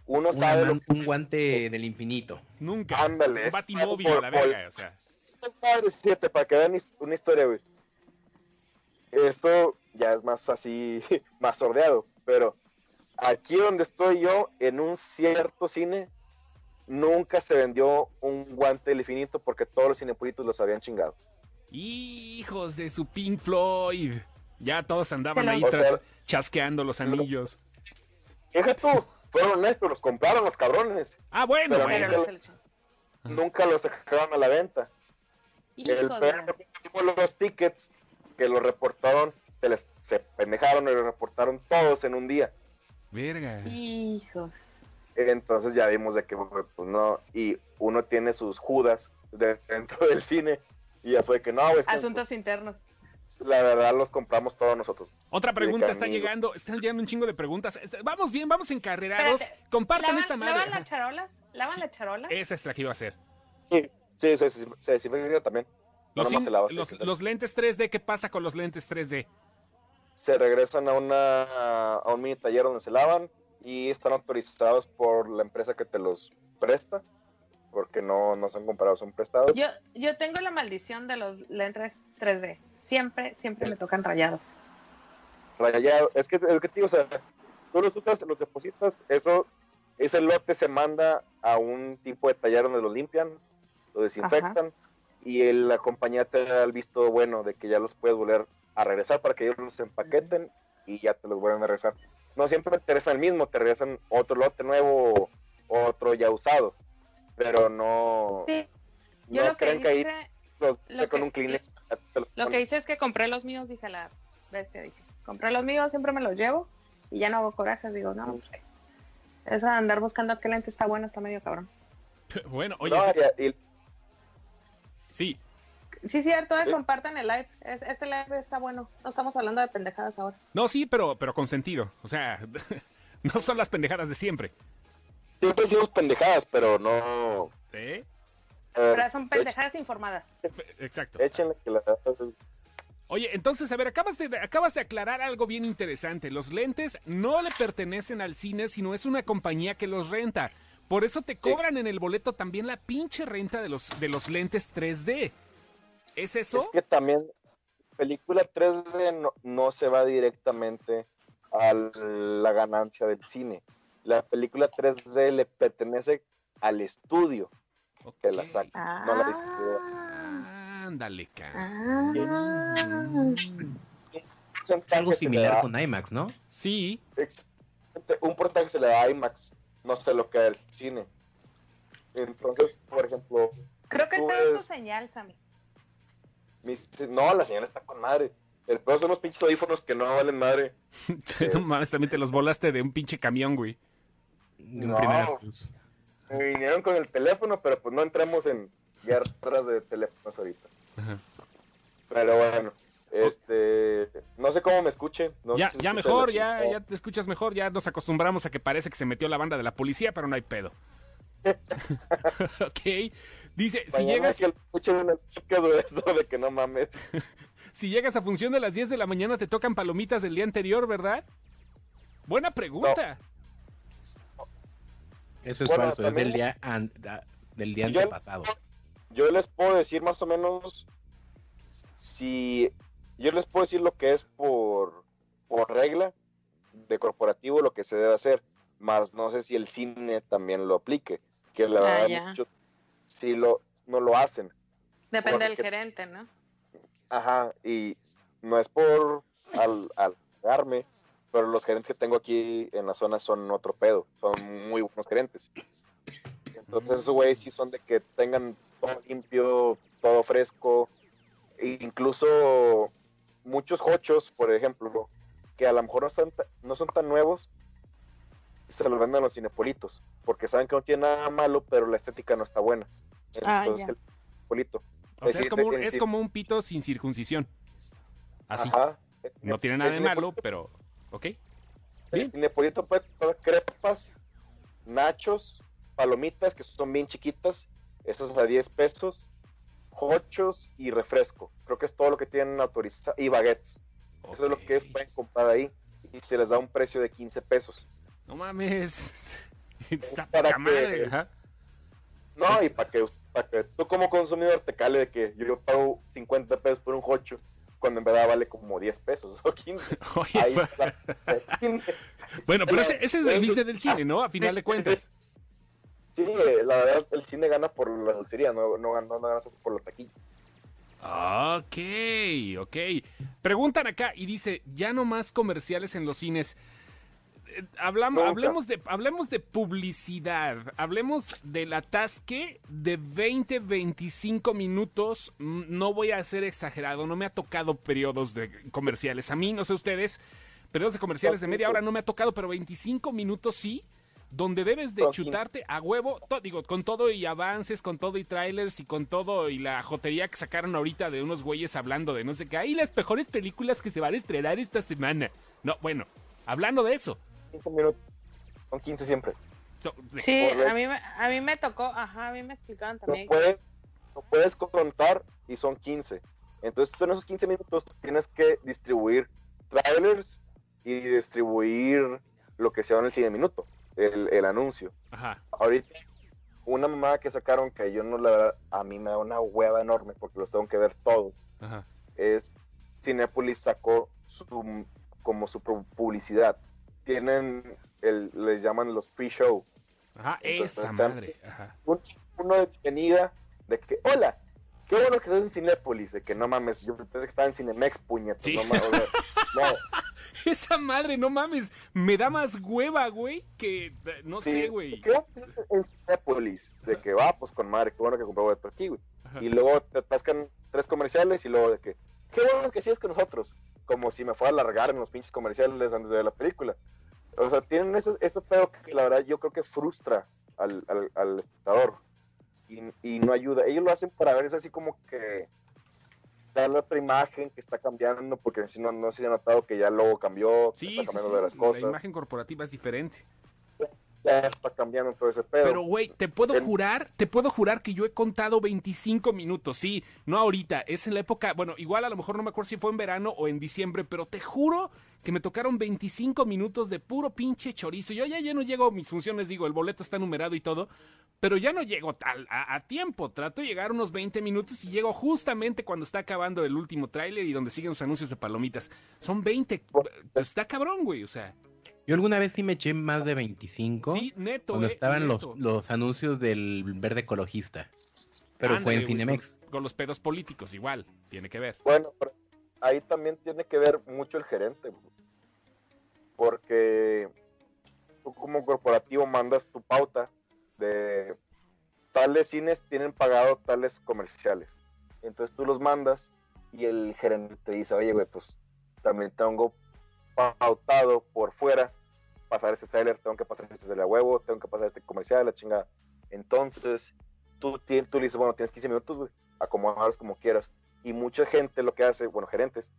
uno Una sabe lo un guante del infinito. Nunca. Ándale, Un es- batimóvil por- a la por- verga, o sea. Estas madres, fíjate, para que vean una historia, güey. Esto ya es más así, más sordeado, pero aquí donde estoy yo, en un cierto cine, nunca se vendió un guante del infinito porque todos los cinepulitos los habían chingado. Hijos de su Pink Floyd. Ya todos andaban ahí sea- chasqueando los anillos. Fíjate tú, fueron honestos, los compraron los cabrones. Ah, bueno, Pero bueno. Pero nunca- no se lo echan. Nunca los sacaron a la venta. El la- fue los tickets que los reportaron, se les se pendejaron y los reportaron todos en un día. Verga. Hijo. Entonces ya vimos de que pues no, y uno tiene sus judas de- dentro del cine y ya fue que no, es que Asuntos internos. La verdad los compramos todos nosotros. Otra pregunta está llegando. Están llegando un chingo de preguntas. Est- Vamos bien, vamos encarrerados. Espérate, Compartan ¿Lavan, esta madre. ¿Lavan las charolas? ¿Lavan Sí. las charolas? Esa es la que iba a hacer. Sí, sí, se, se, se desinfecta también. Los, in- lava, los- desinfecta. los lentes 3D, ¿qué pasa con los lentes 3D? Se regresan a una a un mini taller donde se lavan y están autorizados por la empresa que te los presta, porque no, no son comprados, son prestados. Yo, yo tengo la maldición de los lentes 3D. Siempre, siempre me tocan rayados. rayado. Es que, es que tío, o sea, tú los usas, los depositas, eso, ese lote se manda a un tipo de taller donde lo limpian, lo desinfectan y el- la compañía te da el visto bueno de que ya los puedes volver a regresar para que ellos los empaqueten y ya te los vuelven a regresar. No siempre te regresan el mismo, te regresan otro lote nuevo otro ya usado, pero no, Sí, yo no lo que creen que ahí hice, los- lo con que- un Kleenex lo que hice es que compré los míos, dije a la bestia, dije, compré los míos, siempre me los llevo y ya no hago corajes, digo, no, pues, eso de andar buscando qué lente está bueno está medio cabrón. Bueno, oye, No, y- sí, Sí, cierto, eh, Sí. compartan el live, es- este live está bueno, no estamos hablando de pendejadas ahora. no, sí, pero, pero con sentido. O sea, no son las pendejadas de siempre. Siempre decimos pendejadas, pero no. ¿Eh? Pero son pendejadas informadas. Exacto. éch- Échenle que la. Oye, entonces, a ver, acabas de, acabas de aclarar algo bien interesante. Los lentes no le pertenecen al cine, sino es una compañía que los renta. Por eso te cobran en el boleto también la pinche renta de los, de los lentes 3D. ¿Es eso? Es que también película 3D no, no se va directamente a la ganancia del cine. La película 3D le pertenece al estudio que la saca, no la distribuye. Ah, Ándale, ah. Es algo similar con IMAX, ¿no? Sí, Exactamente, Un porcentaje se le da a IMAX, no se lo queda el cine. Entonces, por ejemplo, Creo que el es tu señal, Sammy. mis- no, la señora está con madre. El peor son los pinches audífonos que no valen madre. no mames, también te los volaste de un pinche camión, güey. De No. Me vinieron con el teléfono, pero pues no entremos en guerras de teléfonos ahorita. Ajá. Pero bueno, este, no sé cómo me escuche. no ya, sé si ya mejor, ya, ya te escuchas mejor, ya nos acostumbramos a que parece que se metió la banda de la policía, pero no hay pedo. ok. Dice, si llegas, que escuchen unas chicas de eso de que no mames. si llegas a función de las 10 de la mañana te tocan palomitas del día anterior, ¿verdad? Buena pregunta. Eso es Bueno, falso, es del día, an- da- del día Yo- antepasado. Yo les puedo decir más o menos si yo les puedo decir lo que es por, por regla de corporativo lo que se debe hacer, más no sé si el cine también lo aplique, que la Ah, verdad ya. muchos sí lo no lo hacen. Depende del gerente, ¿no? Ajá, y no es por al, alegarme, pero los gerentes que tengo aquí en la zona son otro pedo, son muy buenos gerentes. Entonces, esos güeyes sí son de que tengan todo limpio, todo fresco, e incluso muchos hochos, por ejemplo, que a lo mejor no, están no son tan nuevos, se los venden a los cinepolitos, porque saben que no tiene nada malo, pero la estética no está buena. Ah, Entonces, ya. el cinepolito. O sea, es como, un, es como un pito sin circuncisión. Así. Ajá. No tiene nada de malo, pero. ¿Ok? El cinepolito puede comprar crepas, nachos, palomitas, que son bien chiquitas, esas a 10 pesos, hochos y refresco. Creo que es todo lo que tienen autorizado. Y baguettes. Eso es lo que pueden comprar ahí. Y se les da un precio de 15 pesos. No mames. Está Para madre, que-. No, y para que, para que tú como consumidor te cale de que yo pago 50 pesos por un hocho, cuando en verdad vale como 10 pesos o 15. Oye, Ahí pues, está. bueno, pero ese, ese es el business del cine, ¿no? A final de cuentas. Sí, la verdad, el cine gana por la dulcería, no, no, gana- no gana por los taquillos. Ok, ok. Preguntan acá y dice, ya no más comerciales en los cines. Hablamos, hablemos, de, hablemos de publicidad, hablemos del atasque de 20, 25 minutos. No voy a ser exagerado, no me ha tocado periodos de comerciales. A mí, no sé ustedes, periodos de comerciales de media hora no me ha tocado, pero 25 minutos sí, donde debes de Son 15. chutarte a huevo, to- digo, con todo y avances, con todo y trailers y con todo y la jotería que sacaron ahorita de unos güeyes hablando de no sé qué, y las mejores películas que se van a estrenar esta semana. No, bueno, hablando de eso. 15 minutos. Son 15 siempre. Sí, a mí, me- a mí me tocó, ajá, a mí me explicaban No también. puedes, no puedes contar y son 15. Entonces tú en esos 15 minutos tienes que distribuir trailers y distribuir lo que sea en el cine minuto, el, el anuncio. Ajá. Ahorita, una mamada que sacaron que yo no la verdad, a mí me da una hueva enorme porque los tengo que ver todos. Ajá. es Cinepolis sacó su, como su pu- publicidad. Tienen, el, les llaman los pre-show. Ajá, Entonces, esa madre. Ajá. Un, uno de bienvenida de que, hola, qué bueno que estás en Cinépolis. De que no mames, yo pensé que estaba en Cinemex, puñetas. Sí. No, mames, no, Esa madre, no mames, me da más hueva, güey, que eh, no sí, sé, güey. Qué bueno que estás en Cinépolis. De que va, pues con madre, qué bueno que compré boleto aquí, güey. Ajá. Y luego te atascan tres comerciales y luego de que, qué bueno que sigues con nosotros. Como si me fuera a alargar en los pinches comerciales antes de ver la película. O sea, tienen ese, ese pedo que la verdad yo creo que frustra al, al, al espectador y, y no ayuda. Ellos lo hacen para ver, es así como que darle otra imagen que está cambiando, porque si no, no se ha notado que ya el logo cambió, Sí, está sí, cambiando sí, de las La cosas, imagen corporativa es diferente. Ya está cambiando todo ese pedo. Pero, güey, te puedo jurar, te puedo jurar que yo he contado 25 minutos. Sí, no ahorita, es en la época, bueno, igual a lo mejor no me acuerdo si fue en verano o en diciembre, pero te juro que me tocaron 25 minutos de puro pinche chorizo. Yo ya, ya no llego mis funciones, digo, el boleto está numerado y todo, pero ya no llego tal, a, a tiempo. Trato de llegar unos 20 minutos y llego justamente cuando está acabando el último tráiler y donde siguen los anuncios de palomitas. Son 20. Pues está cabrón, güey, o sea. Yo alguna vez sí me eché más de 25 Sí, neto. cuando eh, estaban los, neto. los anuncios del verde ecologista. Pero fue en Cinemex. Con, con los pedos políticos, igual, tiene que ver. Bueno, pero ahí también tiene que ver mucho el gerente, porque tú como corporativo mandas tu pauta de tales cines tienen pagado tales comerciales. Entonces tú los mandas y el gerente te dice, oye, güey, pues también tengo pautado por fuera pasar este trailer, tengo que pasar este de la huevo, tengo que pasar este comercial, la chingada. Entonces tú, tú le dices, bueno, tienes 15 minutos, güey, acomodarlos como quieras. Y mucha gente lo que hace, bueno, gerentes,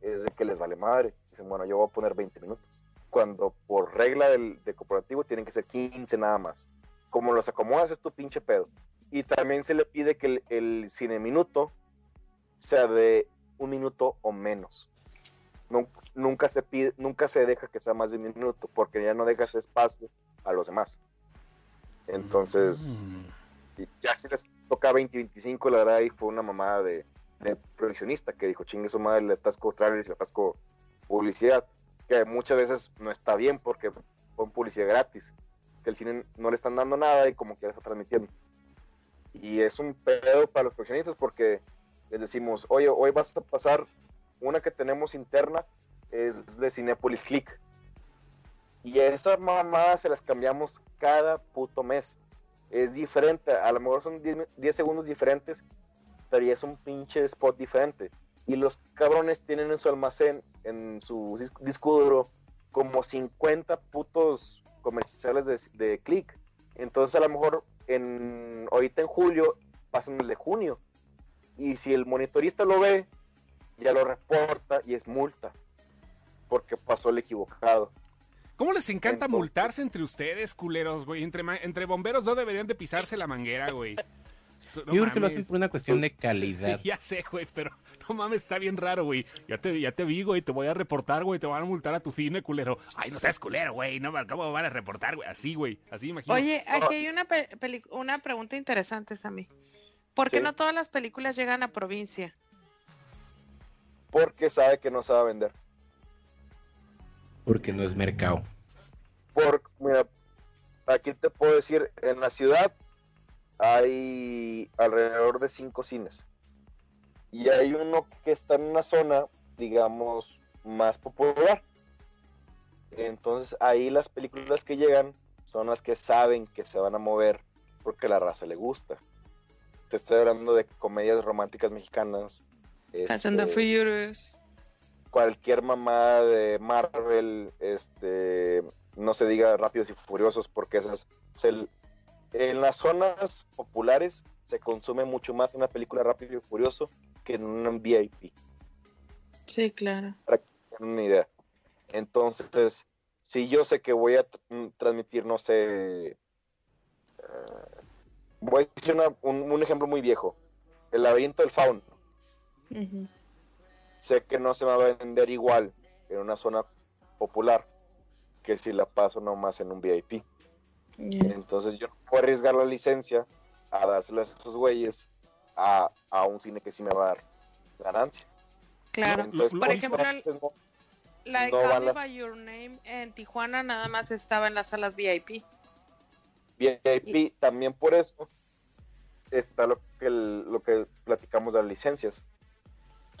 es que les vale madre. Dicen, bueno, yo voy a poner 20 minutos. Cuando por regla del, de corporativo tienen que ser 15 nada más. Como los acomodas es tu pinche pedo. Y también se le pide que el cine minuto sea de un minuto o menos. Nun- Nunca se pide, nunca se deja que sea más de un minuto, porque ya no dejas espacio a los demás. Entonces, Mm. y ya si les toca 20 y 25, la verdad ahí fue una mamada de, de proyeccionista que dijo, chingue su madre, le atasco trailers y le atasco publicidad, que muchas veces no está bien porque fue publicidad gratis, que el cine no le están dando nada y como que ya está transmitiendo. Y es un pedo para los proyeccionistas porque les decimos, oye, hoy vas a pasar una que tenemos interna, es de Cinepolis Click. Y esas mamadas se las cambiamos cada puto mes es diferente. A lo mejor son 10, 10 segundos diferentes, pero es un pinche spot diferente. Y los cabrones tienen en su almacén, en su dis- disco duro, como 50 putos comerciales de, de click. Entonces a lo mejor en, ahorita en julio pasan el de junio. Y si el monitorista lo ve, ya lo reporta y es multa. Porque pasó el equivocado. ¿Cómo les encanta Entonces- multarse entre ustedes, culeros, güey? Entre, entre bomberos no deberían de pisarse la manguera, güey. No Yo creo que lo hacen por una cuestión de calidad. Ya sé, güey, pero no mames, está bien raro, güey. Ya te, ya te vi, güey, te voy a reportar, güey, te van a multar a tu cine, culero. Ay, no seas culero, güey, no, ¿cómo van a reportar, güey? Así, güey, así imagino. Oye, aquí hay una, una pregunta interesante, Sammy. ¿Por qué Sí. no todas las películas llegan a provincia? Porque sabe que no se va a vender. Porque no es mercado. Por, mira, aquí te puedo decir, en la ciudad hay alrededor de cinco cines. Y hay uno que está en una zona, digamos, más popular. Entonces ahí las películas que llegan son las que saben que se van a mover porque la raza le gusta. Te estoy hablando de comedias románticas mexicanas. Fast and the este, Furious. cualquier mamada de Marvel, este, no se diga Rápidos y Furiosos, porque esas, se- en las zonas populares se consume mucho más una película Rápido y Furioso que en un VIP, Sí, claro. tienen una idea. Entonces, si yo sé que voy a tr- transmitir, no sé, eh, voy a decir una- un, un ejemplo muy viejo, El laberinto del fauno. Sé que no se me va a vender igual en una zona popular que si la paso nomás en un VIP. Entonces yo no puedo arriesgar la licencia a dárselas a esos güeyes a, a un cine que sí me va a dar ganancia. Claro. Entonces, Por ejemplo, no- La de no Call las- By Your Name en Tijuana nada más estaba en las salas VIP. VIP también por eso está lo que, el- lo que platicamos de las licencias.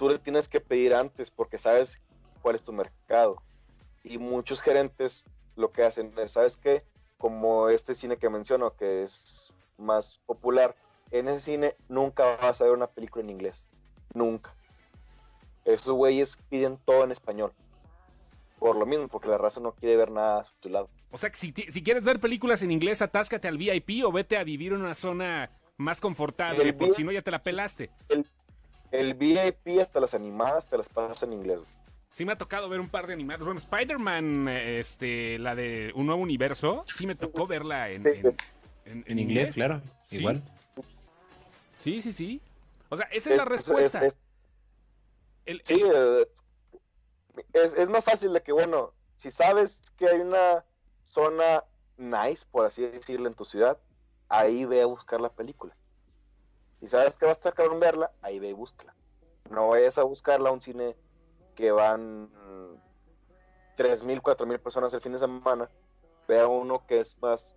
Tú le tienes que pedir antes porque sabes cuál es tu mercado. Y muchos gerentes lo que hacen es, ¿sabes qué? Como este cine que menciono, que es más popular, en ese cine nunca vas a ver una película en inglés. Nunca. Esos güeyes piden todo en español. por lo mismo, porque la raza no quiere ver nada subtitulado. O sea, que si, si quieres ver películas en inglés, atáscate al VIP o vete a vivir en una zona más confortable, porque si no ya te la pelaste. El VIP hasta las animadas te las pasas en inglés. güey. Sí me ha tocado ver un par de animados. Bueno, Spider-Man, este, la de Un Nuevo Universo, sí me tocó verla en, Sí, en, en- En inglés, claro. Sí. Igual. Sí, sí, sí. O sea, esa es la Es- respuesta. es- es- El- sí, es, es más fácil de que, bueno, si sabes que hay una zona nice, por así decirlo, en tu ciudad, ahí ve a buscar la película. Si sabes que va a estar cabrón verla, ahí ve y búscala. No vayas a buscarla a un cine que van mm, 3.000, 4.000 personas el fin de semana. Ve a uno que es más,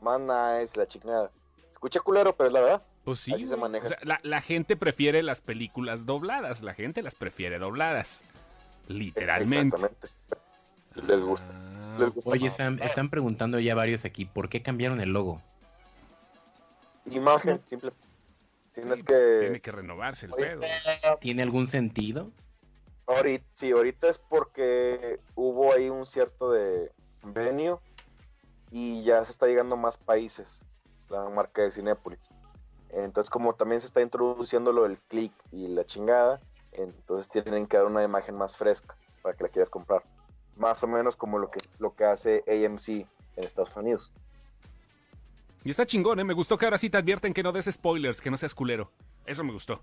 más nice, la chingada. Escucha culero, pero es la verdad. Pues sí. Así se maneja. O sea, la, la gente prefiere las películas dobladas. La gente las prefiere dobladas. Literalmente. Exactamente. Les gusta. Ah, Les gusta. Oye, Sam, están preguntando ya varios aquí, ¿por qué cambiaron el logo? Imagen, simple. Tienes sí, que. Tiene que renovarse el pedo. ahorita, ¿Tiene algún sentido? ahorita- sí, ahorita es porque hubo ahí un cierto de venio y ya se está llegando a más países la marca de Cinépolis. Entonces, como también se está introduciendo lo del click y la chingada, entonces tienen que dar una imagen más fresca para que la quieras comprar. Más o menos como lo que, lo que hace AMC en Estados Unidos. Y está chingón, ¿eh? Me gustó que ahora sí te advierten que no des spoilers, que no seas culero. Eso me gustó.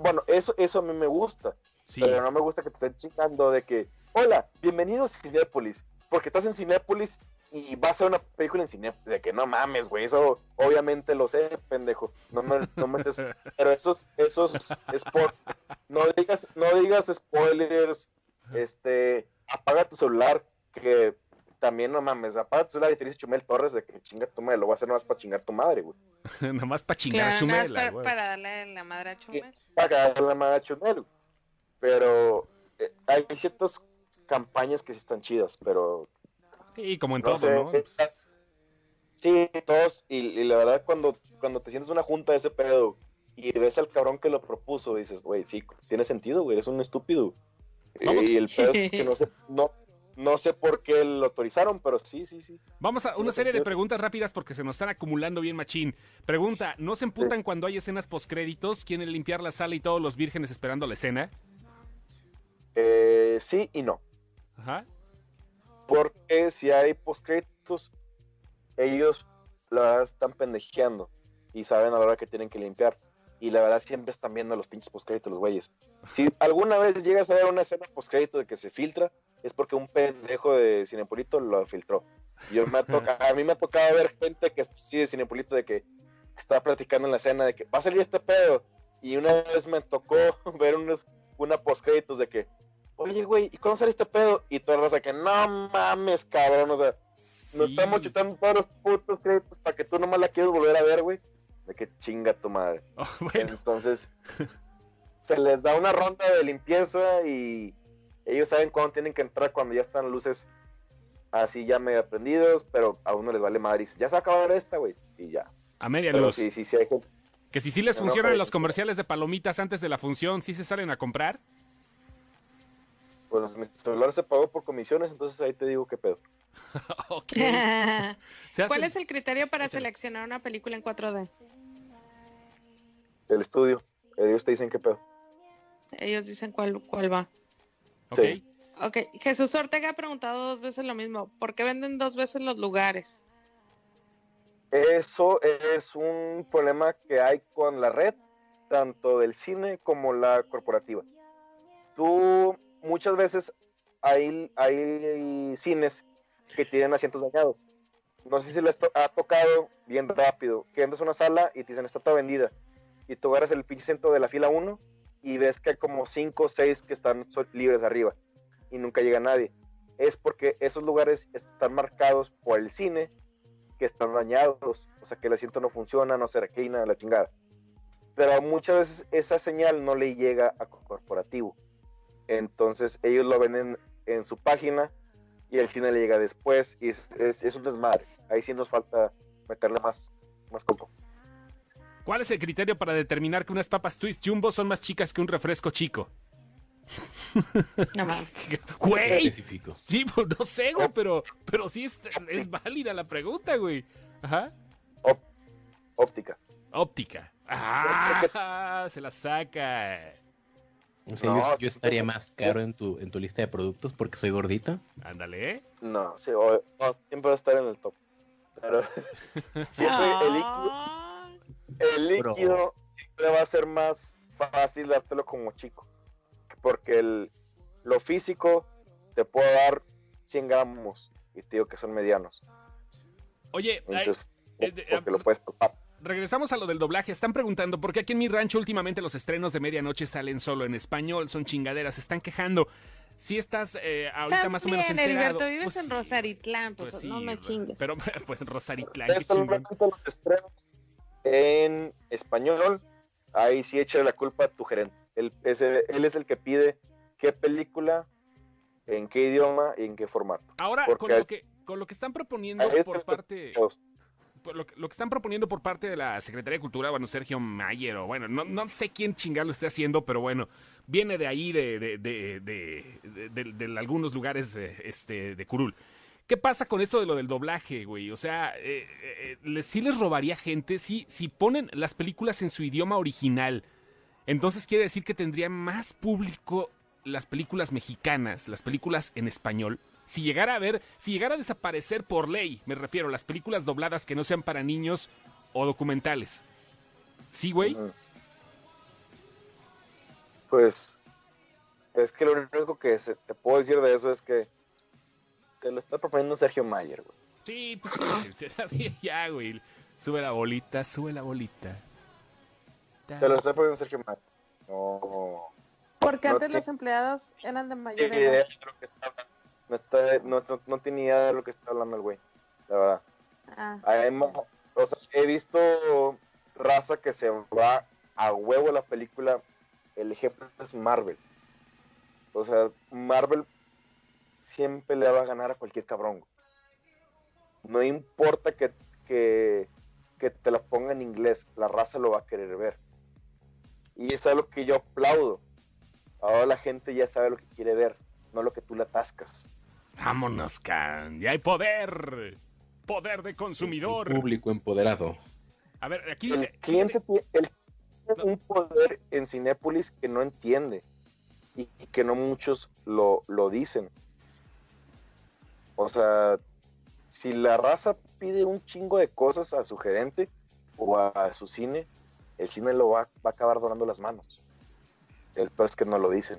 Bueno, eso, eso a mí me gusta. Sí. Pero no me gusta que te estén chingando de que, hola, bienvenidos a Cinépolis, porque estás en Cinépolis y va a ser una película en Cinépolis. De que no mames, güey, eso obviamente lo sé, pendejo. No me, no me estés. Pero esos, esos spots, no digas, no digas spoilers, este, apaga tu celular, que también no mames, apaga tu celular y te dice Chumel Torres de que chinga tu madre, lo voy a hacer nomás para chingar tu madre, güey. Nada más para chingar a Claro, para, güey. para darle la madre a Chumel. para cagarle la madre a Chumel, güey. Pero eh, hay ciertas campañas que sí están chidas, pero Sí, como en No todo, sé, ¿no? es- Sí, todos, y, y la verdad cuando, cuando te sientes en una junta de ese pedo y ves al cabrón que lo propuso, dices, güey, sí, tiene sentido, güey, eres un estúpido. Vamos. Y el pedo es que no sé, no, no sé por qué lo autorizaron, pero sí, sí, sí. Vamos a una serie de preguntas rápidas porque se nos están acumulando bien machín. Pregunta, ¿no se emputan cuando hay escenas postcréditos? ¿Quieren limpiar la sala y todos los vírgenes esperando la escena? Eh, sí y no. Ajá. Porque si hay postcréditos, ellos la están pendejeando y saben a la hora que tienen que limpiar. Y la verdad siempre están viendo los pinches postcréditos los güeyes. Si alguna vez llegas a ver una escena postcrédito de que se filtra, es porque un pendejo de Cinepolito lo filtró. Yo me toca- a mí me ha tocado ver gente que sí de Cinepolito de que está platicando en la escena de que va a salir este pedo. Y una vez me tocó ver unos, una postcréditos de que, oye, güey, ¿y cuándo sale este pedo? Y toda la raza que, no mames, cabrón, o sea, nos estamos chutando todos los putos créditos para que tú nomás la quieras volver a ver, güey. De que chinga tu madre. Oh, bueno, Entonces, se les da una ronda de limpieza y ellos saben cuándo tienen que entrar cuando ya están luces así ya medio prendidos, pero a uno les vale madre ya se va a acabar esta, güey. Y ya. a media Pero luz. sí, sí, sí hay gente. Que si sí les No, funcionan los comerciales de palomitas antes de la función, ¿sí se salen a comprar? Pues mi celular se pagó por comisiones, entonces ahí te digo qué pedo. ¿Cuál es el criterio para Échale. seleccionar una película en 4D? El estudio, ellos te dicen qué pedo. Ellos dicen cuál, cuál va. Ok. Sí. Ok, Jesús Ortega ha preguntado dos veces lo mismo. ¿Por qué venden dos veces los lugares? Eso es un problema que hay con la red, tanto del cine como la corporativa. Tú muchas veces hay, hay cines que tienen asientos dañados. No sé si les to- ha tocado bien rápido, que entras a una sala y te dicen está toda vendida. Y tú agarras el pinche centro de la fila 1 y ves que hay como 5 o 6 que están libres arriba y nunca llega nadie. Es porque esos lugares están marcados por el cine que están dañados, o sea que el asiento no funciona, no se reclina, la chingada. Pero muchas veces esa señal no le llega a corporativo. Entonces ellos lo venden en su página y el cine le llega después y es un desmadre. Ahí sí nos falta meterle más, más coco. ¿Cuál es el criterio para determinar que unas papas twist jumbo son más chicas que un refresco chico? No mames. Güey, sí, pues, no sé, güey, pero, pero sí es, es válida la pregunta, güey. Ajá. Op- óptica. Óptica. Ah, se la saca. O sea, No, yo, estaría más caro en tu, en tu lista de productos porque soy gordita. Ándale. No, sí, o- no, siempre va a estar en el top. Pero siempre el líquido, Ah, siempre va a ser más fácil dártelo como chico. Porque el, lo físico te puedo dar 100 gramos y te digo que son medianos. Oye, ay, eh, de- porque lo puedes topar. regresamos a lo del doblaje. Están preguntando, porque aquí en mi rancho últimamente los estrenos de medianoche salen solo en español, son chingaderas, se están quejando. Si estás eh, ahorita más o menos enterado. Heriberto, vives Pues en sí, Rosaritlán, pues, pues no sí, me chingues. Pero pues Rosaritlán, qué los estrenos en español. Ahí sí echa la culpa a tu gerente. Él es el, él es el que pide qué película, en qué idioma y en qué formato. Ahora, Porque con lo, que, con lo que están proponiendo por parte... por lo, que- lo que están proponiendo por parte de la Secretaría de Cultura, bueno, Sergio Mayer, o bueno, no, no sé quién chingar lo esté haciendo, pero bueno, viene de ahí, de, de, de, de- de- de- de algunos lugares eh, este, de Curul. ¿Qué pasa con eso de lo del doblaje, güey? O sea, eh, eh, les- sí les robaría gente si, si ponen las películas en su idioma original. Entonces quiere decir que tendría más público las películas mexicanas, las películas en español. Si llegara a ver, si llegara a desaparecer por ley, me refiero las películas dobladas que no sean para niños o documentales. ¿Sí, güey? Pues es que lo único que te puedo decir de eso es que te lo está proponiendo Sergio Mayer, güey. Sí, pues sí, está bien, ya, güey. Sube la bolita, sube la bolita. Te lo está proponiendo Sergio Mayer. No. Porque no antes te- los empleados eran de mayor idea edad. de lo que está hablando. No, está, no, no, no tiene idea de lo que está hablando el güey. La verdad. Ah, Además, o sea, he visto raza que se va a huevo a la película. El ejemplo es Marvel. O sea, Marvel siempre le va a ganar a cualquier cabrón. No importa que, que, que te la ponga en inglés, la raza lo va a querer ver. Y eso es lo que yo aplaudo. Ahora la gente ya sabe lo que quiere ver, no lo que tú le atascas. Vámonos, Can. Ya hay poder. Poder de consumidor. Público empoderado. A ver, aquí El cliente tiene un poder en Cinépolis que no entiende y, y que no muchos lo, lo dicen. O sea, si la raza pide un chingo de cosas a su gerente o a, su cine, el cine lo va, a acabar donando las manos. El peor es que no lo dicen.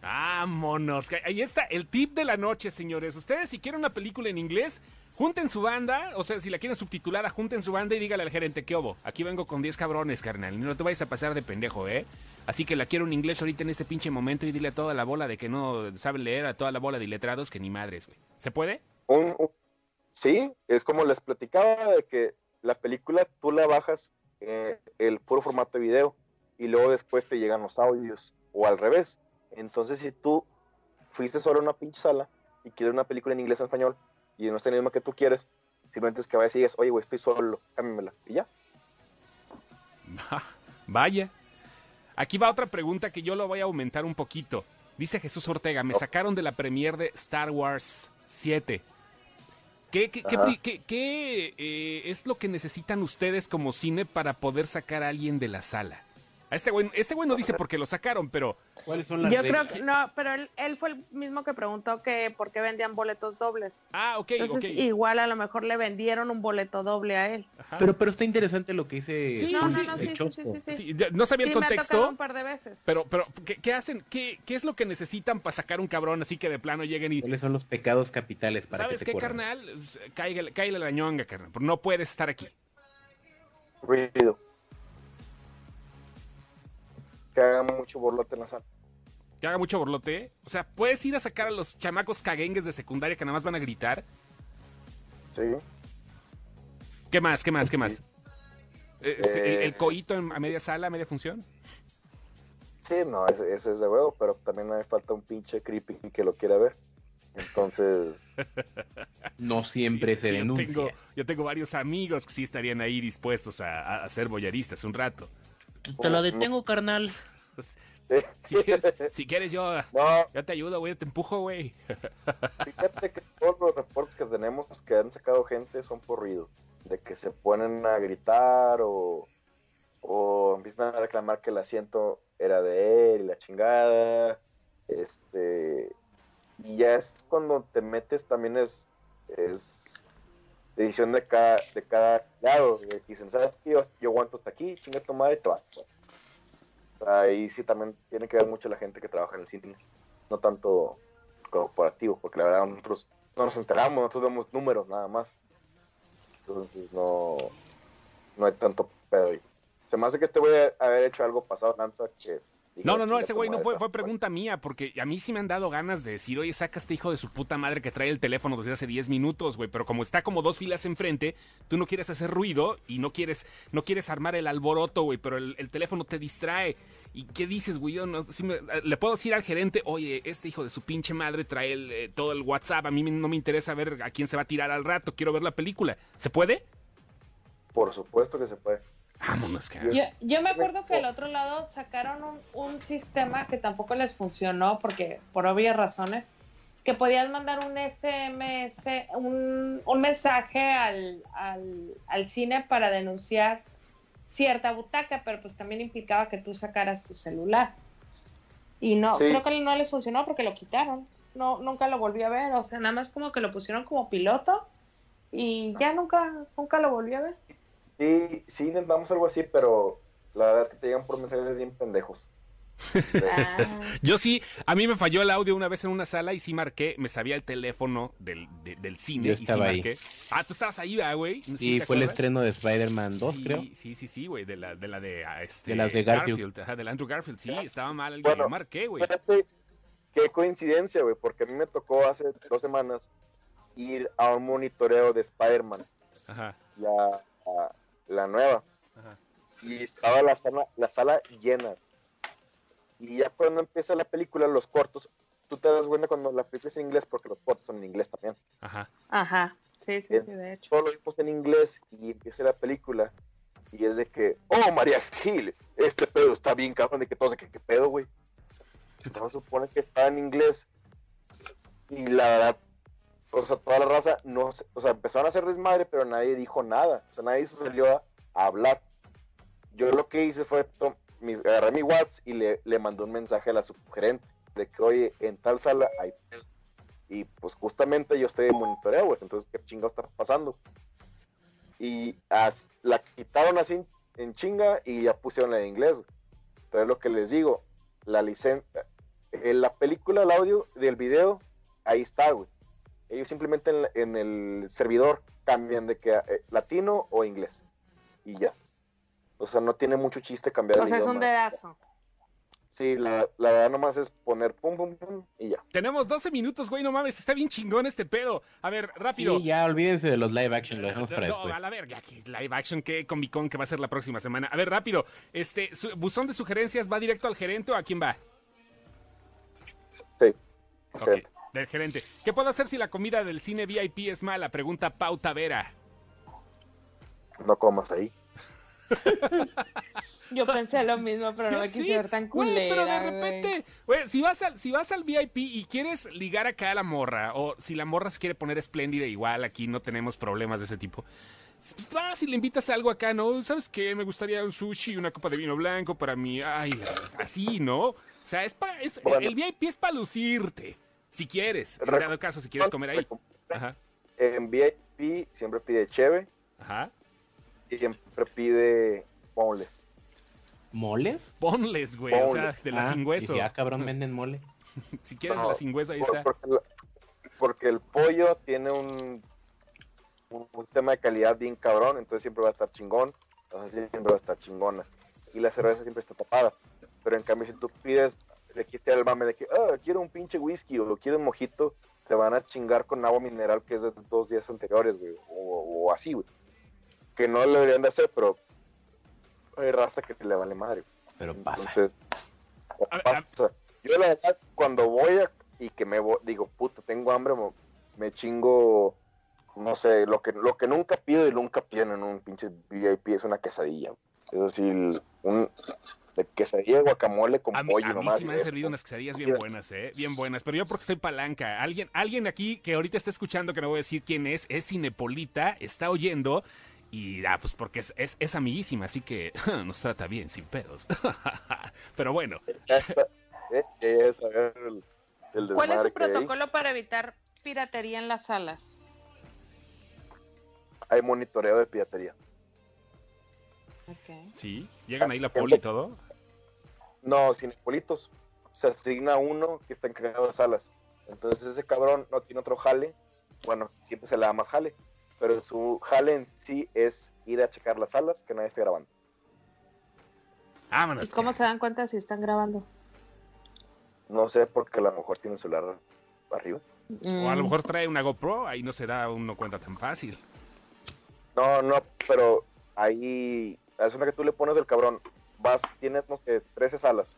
Vámonos. Ahí está el tip de la noche, señores. Ustedes si quieren una película en inglés, junten su banda, o sea, si la quieren subtitulada, junten su banda y dígale al gerente, ¿qué obo? Aquí vengo con 10 cabrones, carnal. No te vayas a pasar de pendejo, ¿eh? Así que la quiero en inglés ahorita en este pinche momento y dile a toda la bola de que no saben leer, a toda la bola de iletrados que ni madres, güey. ¿Se puede? Un, un- sí, es como les platicaba de que la película tú la bajas eh, el puro formato de video y luego después te llegan los audios o al revés. Entonces si tú fuiste solo a una pinche sala y quieres una película en inglés o en español y no está en el idioma que tú quieres, simplemente es que vayas y digas, oye, güey, estoy solo, cámbiamela. Y ya. Vaya. Aquí va otra pregunta que yo lo voy a aumentar un poquito. Dice Jesús Ortega, me sacaron de la premier de Star Wars 7. ¿Qué, qué- qué, eh, es lo que necesitan ustedes como cine para poder sacar a alguien de la sala? A este güey, este güey no dice por qué lo sacaron, pero ¿Cuáles son las Yo creo que no, pero él, él fue el mismo que preguntó que por qué vendían boletos dobles. Ah, ok, Entonces, ok. igual a lo mejor le vendieron un boleto doble a él. Ajá. Pero, pero está interesante lo que dice Sí, No, sí, no, sí. no, el sí, sí, sí, Chosco. sí, sí. Sí, ya- no sabía Sí, el me ha tocado contexto, un par de veces. pero, pero ¿qué, qué hacen? ¿Qué, ¿Qué es lo que necesitan para sacar un cabrón así que de plano lleguen y... ¿Cuáles son los pecados capitales para ¿Sabes que te qué, corran? carnal? Pues, Cáigale, cáigale la ñonga, carnal. No puedes estar aquí. Ruido. Que haga mucho borlote en la sala. Que haga mucho borlote. O sea, puedes ir a sacar a los chamacos caguengues de secundaria que nada más van a gritar. Sí. ¿Qué más? ¿Qué más? ¿Qué más? Eh, ¿El, Eh. el coito en- a media sala, a media función? Sí, no, eso, eso es de huevo, pero también me falta un pinche creepy que lo quiera ver. Entonces, No siempre se Yo denuncia. tengo, yo tengo varios amigos que sí estarían ahí dispuestos a, a- a ser boyaristas un rato. Te la detengo, carnal. Si quieres, si quieres yo, No, yo te ayudo, güey, te empujo, güey. fíjate que todos los reportes que tenemos que han sacado gente son por ruido. De que se ponen a gritar o, o empiezan a reclamar que el asiento era de él y la chingada. Este. Y ya es cuando te metes también es. es decisión de cada, de cada lado. que Dicen, ¿sabes qué? Yo, aguanto hasta aquí, chinga tu madre y te vas. Ahí sí también tiene que ver mucho la gente que trabaja en el cine. No tanto corporativo, porque la verdad nosotros no nos enteramos, nosotros vemos números nada más. Entonces no, no hay tanto pedo ahí. Se me hace que este güey haber hecho algo pasado lanza que... No, no, no, "Chinga ese güey no fue, fue pregunta mía, porque a mí sí me han dado ganas de decir, oye, saca a este hijo de su puta madre que trae el teléfono desde hace 10 minutos, güey, pero como está como dos filas enfrente, tú no quieres hacer ruido y no quieres, no quieres armar el alboroto, güey, pero el, el teléfono te distrae. ¿Y qué dices, güey? Yo no, sí me- le puedo decir al gerente, oye, este hijo de su pinche madre trae el, eh, todo el WhatsApp, a mí no me interesa ver a quién se va a tirar al rato, quiero ver la película. ¿Se puede? Por supuesto que se puede. Vámonos, cara. Yo, yo me acuerdo que al otro lado sacaron un, un sistema que tampoco les funcionó porque por obvias razones, que podías mandar un SMS, un, un mensaje al, al, al cine para denunciar cierta butaca, pero pues también implicaba que tú sacaras tu celular. Y no, Sí. creo que no les funcionó porque lo quitaron. No, nunca lo volví a ver, o sea, nada más como que lo pusieron como piloto y ya nunca, nunca lo volví a ver. Sí, sí intentamos algo así, pero la verdad es que te llegan por mensajes bien pendejos. Yo sí, a mí me falló el audio una vez en una sala y sí marqué, me sabía el teléfono del, de- del cine Yo y sí estaba ahí. marqué. Ah, tú estabas ahí, ¿verdad, güey? ¿Sí te fue el acuerdas? estreno de Spider-Man 2, sí, creo. Sí, sí, sí, güey, de la de la de, ah, este, De las de Garfield. ajá, del Andrew Garfield, sí, estaba mal, el Bueno, yo marqué, güey. Fíjate qué coincidencia, güey, porque a mí me tocó hace dos semanas ir a un monitoreo de Spider-Man, Ajá, la, la nueva, ajá. y estaba la sala, la sala llena. Y ya cuando empieza la película, los cortos, tú te das cuenta cuando la película es en inglés, porque los cortos son en inglés también. Ajá. Ajá, sí, sí, sí, de hecho. Todo lo vimos en inglés y empieza la película. Y es de que, oh, María Gil, este pedo está bien cabrón, de que todos, de que, ¿qué pedo, güey? No se supone que está en inglés. Y la verdad, o sea, toda la raza, no o sea, empezaron a hacer desmadre, pero nadie dijo nada. O sea, nadie se salió a, hablar. Yo lo que hice fue, mis, agarré mi WhatsApp y le, le mandé un mensaje a la subgerente de que, oye, en tal sala hay. Y pues justamente yo estoy de monitoreo, pues, entonces, ¿qué chingado está pasando? Y la quitaron así en, chinga y ya pusieron la de inglés, güey. Entonces, lo que les digo, la licencia, en la película, el audio del video, ahí está, güey. Ellos simplemente en, la- en el servidor cambian de que eh, latino o inglés. Y ya. O sea, no tiene mucho chiste cambiar O sea, es un dedazo. Sí, la, la verdad nomás es poner pum, pum, pum y ya. Tenemos 12 minutos, güey, no mames, está bien chingón este pedo. A ver, rápido. Sí, ya olvídense de los live action, lo dejamos para No, después. a la verga, que live action, que Comic Con que va a ser la próxima semana. A ver, rápido. Este, su- buzón de sugerencias, ¿va directo al gerente o a quién va? Sí. Ok, Gerente. Del gerente. ¿Qué puedo hacer si la comida del cine VIP es mala? Pregunta Pauta Vera. No comas ahí. Yo pensé lo mismo, pero no me Sí, quise ver tan güey, culera. pero de repente, güey, si vas al, si vas al VIP y quieres ligar acá a la morra, o si la morra se quiere poner espléndida, igual aquí no tenemos problemas de ese tipo. Pues vas y le invitas algo acá, ¿no? ¿Sabes qué? Me gustaría un sushi y una copa de vino blanco para mí. Ay, así, ¿no? O sea, es pa- es- Bueno. el VIP es para lucirte. Si quieres, en dado caso, si quieres comer ahí. Ajá, En VIP siempre pide cheve ajá. y siempre pide boneless. ¿Moles? Ponles, güey, o sea, de la Ah, sin hueso. dije, ah, cabrón, venden mole. Si quieres No, la sin hueso, ahí Por- está. Porque, la- porque el pollo tiene un, un, un sistema de calidad bien cabrón, entonces siempre va a estar chingón, entonces siempre va a estar chingona. Y la cerveza siempre está tapada. Pero en cambio, si tú pides, le quites el mame de que, ah, quiero un pinche whisky o quiero un mojito, te van a chingar con agua mineral que es de dos días anteriores, güey, o, o así, güey. Que no lo deberían de hacer, pero hay raza que le vale madre. Pero pasa. Entonces, ver, pasa. Yo la verdad, cuando voy a, y que me voy, digo, puta, tengo hambre, mo- me chingo, no sé, lo que, lo que nunca pido y nunca piden en un pinche VIP es una quesadilla. Eso sí, el- un de quesadilla de guacamole con A mí, pollo a mí nomás. sí me han servido unas quesadillas bien buenas, ¿eh? Bien buenas. Pero yo porque estoy palanca. Alguien, alguien aquí que ahorita está escuchando, que no voy a decir quién es, es Cinepolita, está oyendo. Y, ah, pues porque es, es, es amiguísima, así que nos trata bien, sin pedos. Pero bueno, es que es, a ver, el, el ¿Cuál es su hay. protocolo para evitar piratería en las salas? Hay monitoreo de piratería. Ok. sí, llegan ahí la poli y todo. No, cinepolitos. Se asigna uno que está encargado de salas. Entonces ese cabrón no tiene otro jale. Bueno, siempre se le da más jale. Pero su jale en sí es ir a checar las salas que nadie esté grabando. ¿Y Vámonos. cómo se dan cuenta si están grabando? No sé porque a lo mejor tiene el celular arriba. O a lo Mm. mejor trae una GoPro, ahí no se da uno cuenta tan fácil. No, no, pero ahí es una que tú le pones del cabrón. Vas, tienes, no sé, 13 salas.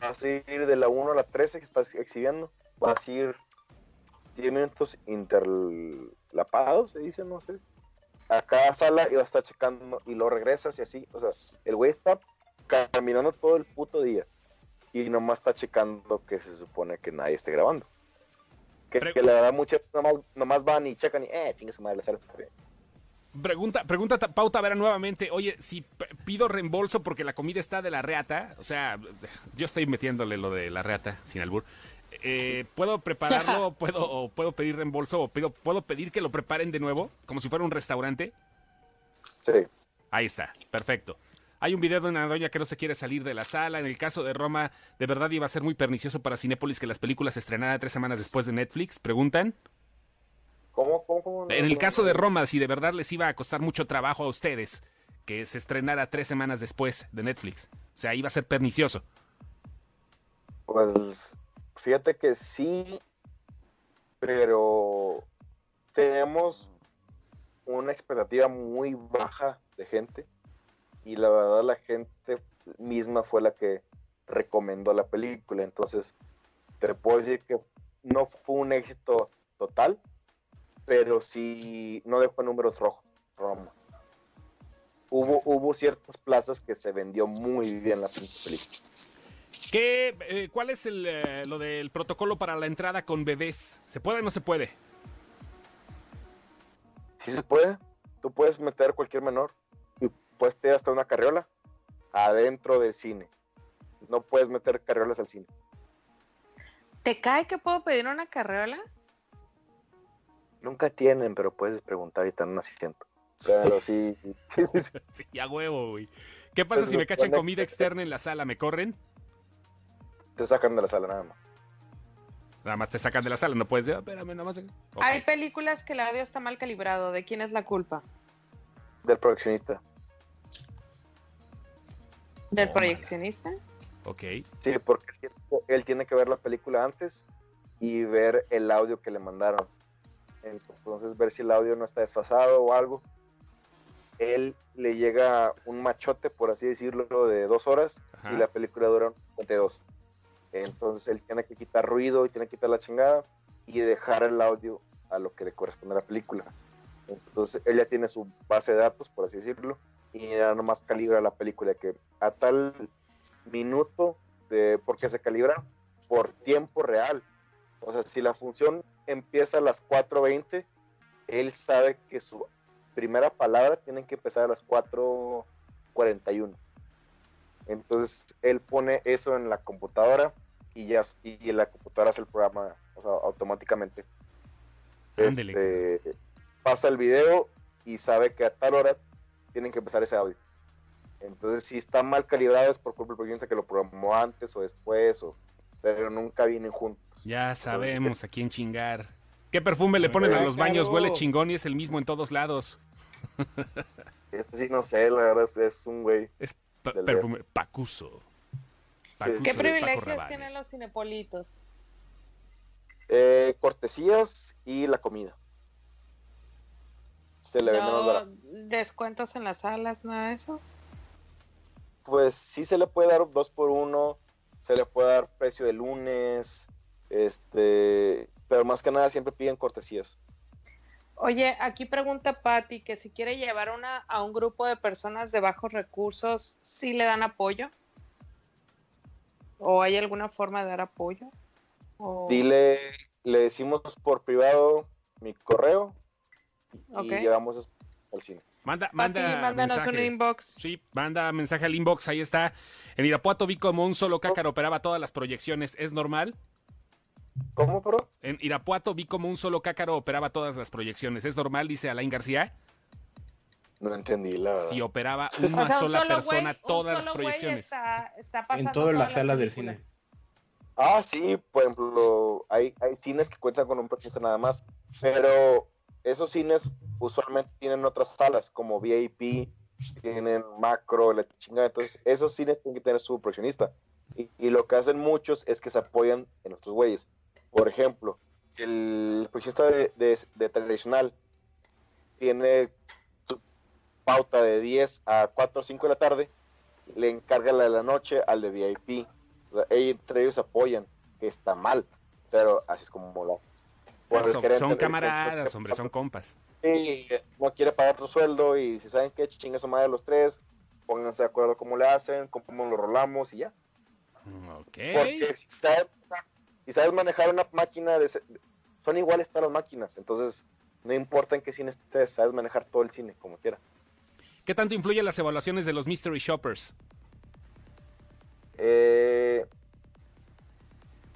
Vas a ir de la 1 a la 13 que estás exhibiendo. Vas a ir 10 minutos interlapados, se dice, no sé. A cada sala y vas a estar checando y lo regresas y así. O sea, el güey está caminando todo el puto día y nomás está checando que se supone que nadie esté grabando. Que, que la verdad muchas nomás, nomás van y checan y, eh, chingue su madre, la sala está bien. Pregunta, pregunta ta- Pauta Vera nuevamente. Oye, si pido reembolso porque la comida está de la reata, o sea, yo estoy metiéndole lo de la reata sin albur. Eh, ¿Puedo prepararlo? ¿Puedo, o ¿Puedo pedir reembolso? ¿O pido- puedo pedir que lo preparen de nuevo? Como si fuera un restaurante. Sí. Ahí está, perfecto. Hay un video de una doña que no se quiere salir de la sala. En el caso de Roma, ¿de verdad iba a ser muy pernicioso para Cinépolis que las películas se estrenaran tres semanas después de Netflix? Preguntan. ¿Cómo, cómo, cómo? En el caso de Roma, si de verdad les iba a costar mucho trabajo a ustedes que se estrenara tres semanas después de Netflix. O sea, iba a ser pernicioso. Pues fíjate que sí, pero tenemos una expectativa muy baja de gente y la verdad la gente misma fue la que recomendó la película. Entonces, te puedo decir que no fue un éxito total, pero sí no dejó números rojos. Roma. Hubo, hubo ciertas plazas que se vendió muy bien la pinche película. ¿Qué, eh, ¿Cuál es el, eh, lo del protocolo para la entrada con bebés? ¿Se puede o no se puede? Sí se puede. Tú puedes meter cualquier menor y puedes tener hasta una carriola adentro del cine. No puedes meter carriolas al cine. ¿Te cae que puedo pedir una carreola? Nunca tienen, pero puedes preguntar y te dan un asiento. Pero sí, sí, a huevo, güey. ¿Qué pasa Pues si me cachan pone- comida externa en la sala? ¿Me corren? te sacan de la sala nada más. Nada más te sacan de la sala, no puedes decir, "Ah, espérame, nada más. Hay películas que el audio está mal calibrado. ¿De quién es la culpa? Del proyeccionista. ¿Del proyeccionista? Ok. Sí, porque él tiene que ver la película antes y ver el audio que le mandaron. Entonces, ver si el audio no está desfasado o algo. Él le llega un machote, por así decirlo, de dos horas Ajá. y la película dura 52. Entonces, él tiene que quitar ruido y tiene que quitar la chingada y dejar el audio a lo que le corresponde a la película. Entonces, él ya tiene su base de datos, por así decirlo, y ya nomás calibra la película que a tal minuto de porque se calibra por tiempo real. O sea, si la función empieza a las 4.20, él sabe que su primera palabra tiene que empezar a las 4.41. Entonces, él pone eso en la computadora y ya y la computadora hace el programa o sea, automáticamente. Este, pasa el video y sabe que a tal hora tienen que empezar ese audio. Entonces, si está mal calibrado es por culpa del que lo programó antes o después, o, pero nunca vienen juntos. Ya sabemos a quién chingar. ¿Qué perfume le ponen a los baños? claro. Huele chingón y es el mismo en todos lados. Este sí, no sé, la verdad es, es un güey. Es pa- perfume Pacuso. Pacuso ¿Qué privilegios tienen los cinepolitos? Eh, cortesías y la comida. Se le venden más No, descuentos en las salas, nada de eso. Pues sí se le puede dar dos por uno, se le puede dar precio de lunes, este, pero más que nada siempre piden cortesías. Oye, aquí pregunta Patty que si quiere llevar una, a un grupo de personas de bajos recursos, ¿sí le dan apoyo? ¿O hay alguna forma de dar apoyo? ¿O- Dile, le decimos por privado mi correo y llevamos al cine. Manda, Patty, manda mándanos un inbox. Sí, manda mensaje al inbox, ahí está. En Irapuato vi como un solo cácaro operaba todas las proyecciones. ¿Es normal? ¿Cómo, bro? En Irapuato vi como un solo cácaro operaba todas las proyecciones. ¿Es normal? Dice Alain García. No entendí, la verdad. Si operaba O una sea, sola persona todas las proyecciones. Está, está pasando En todas las todas salas del cine. Ah, sí, por ejemplo, hay, hay cines que cuentan con un proyector nada más, pero esos cines usualmente tienen otras salas, como VIP, tienen macro, la chingada, entonces esos cines tienen que tener su proyeccionista. Y, lo que hacen muchos es que se apoyan en otros güeyes. Por ejemplo, si el proyeccionista de, tradicional tiene su pauta de 10 a 4 o 5 de la tarde, le encarga la de la noche al de VIP. Ellos- entre ellos apoyan, que está mal, pero así es como la... por Son, camaradas, hombre, son compas. Sí, no quiere pagar otro sueldo y si saben que chingue su madre los tres, pónganse de acuerdo cómo le hacen, cómo lo rolamos y ya. Ok. Porque si sabes, si sabes manejar una máquina, de, son iguales todas las máquinas, entonces no importa en qué cine estés, sabes manejar todo el cine como quiera. ¿Qué tanto influyen las evaluaciones de los Mystery Shoppers? Eh,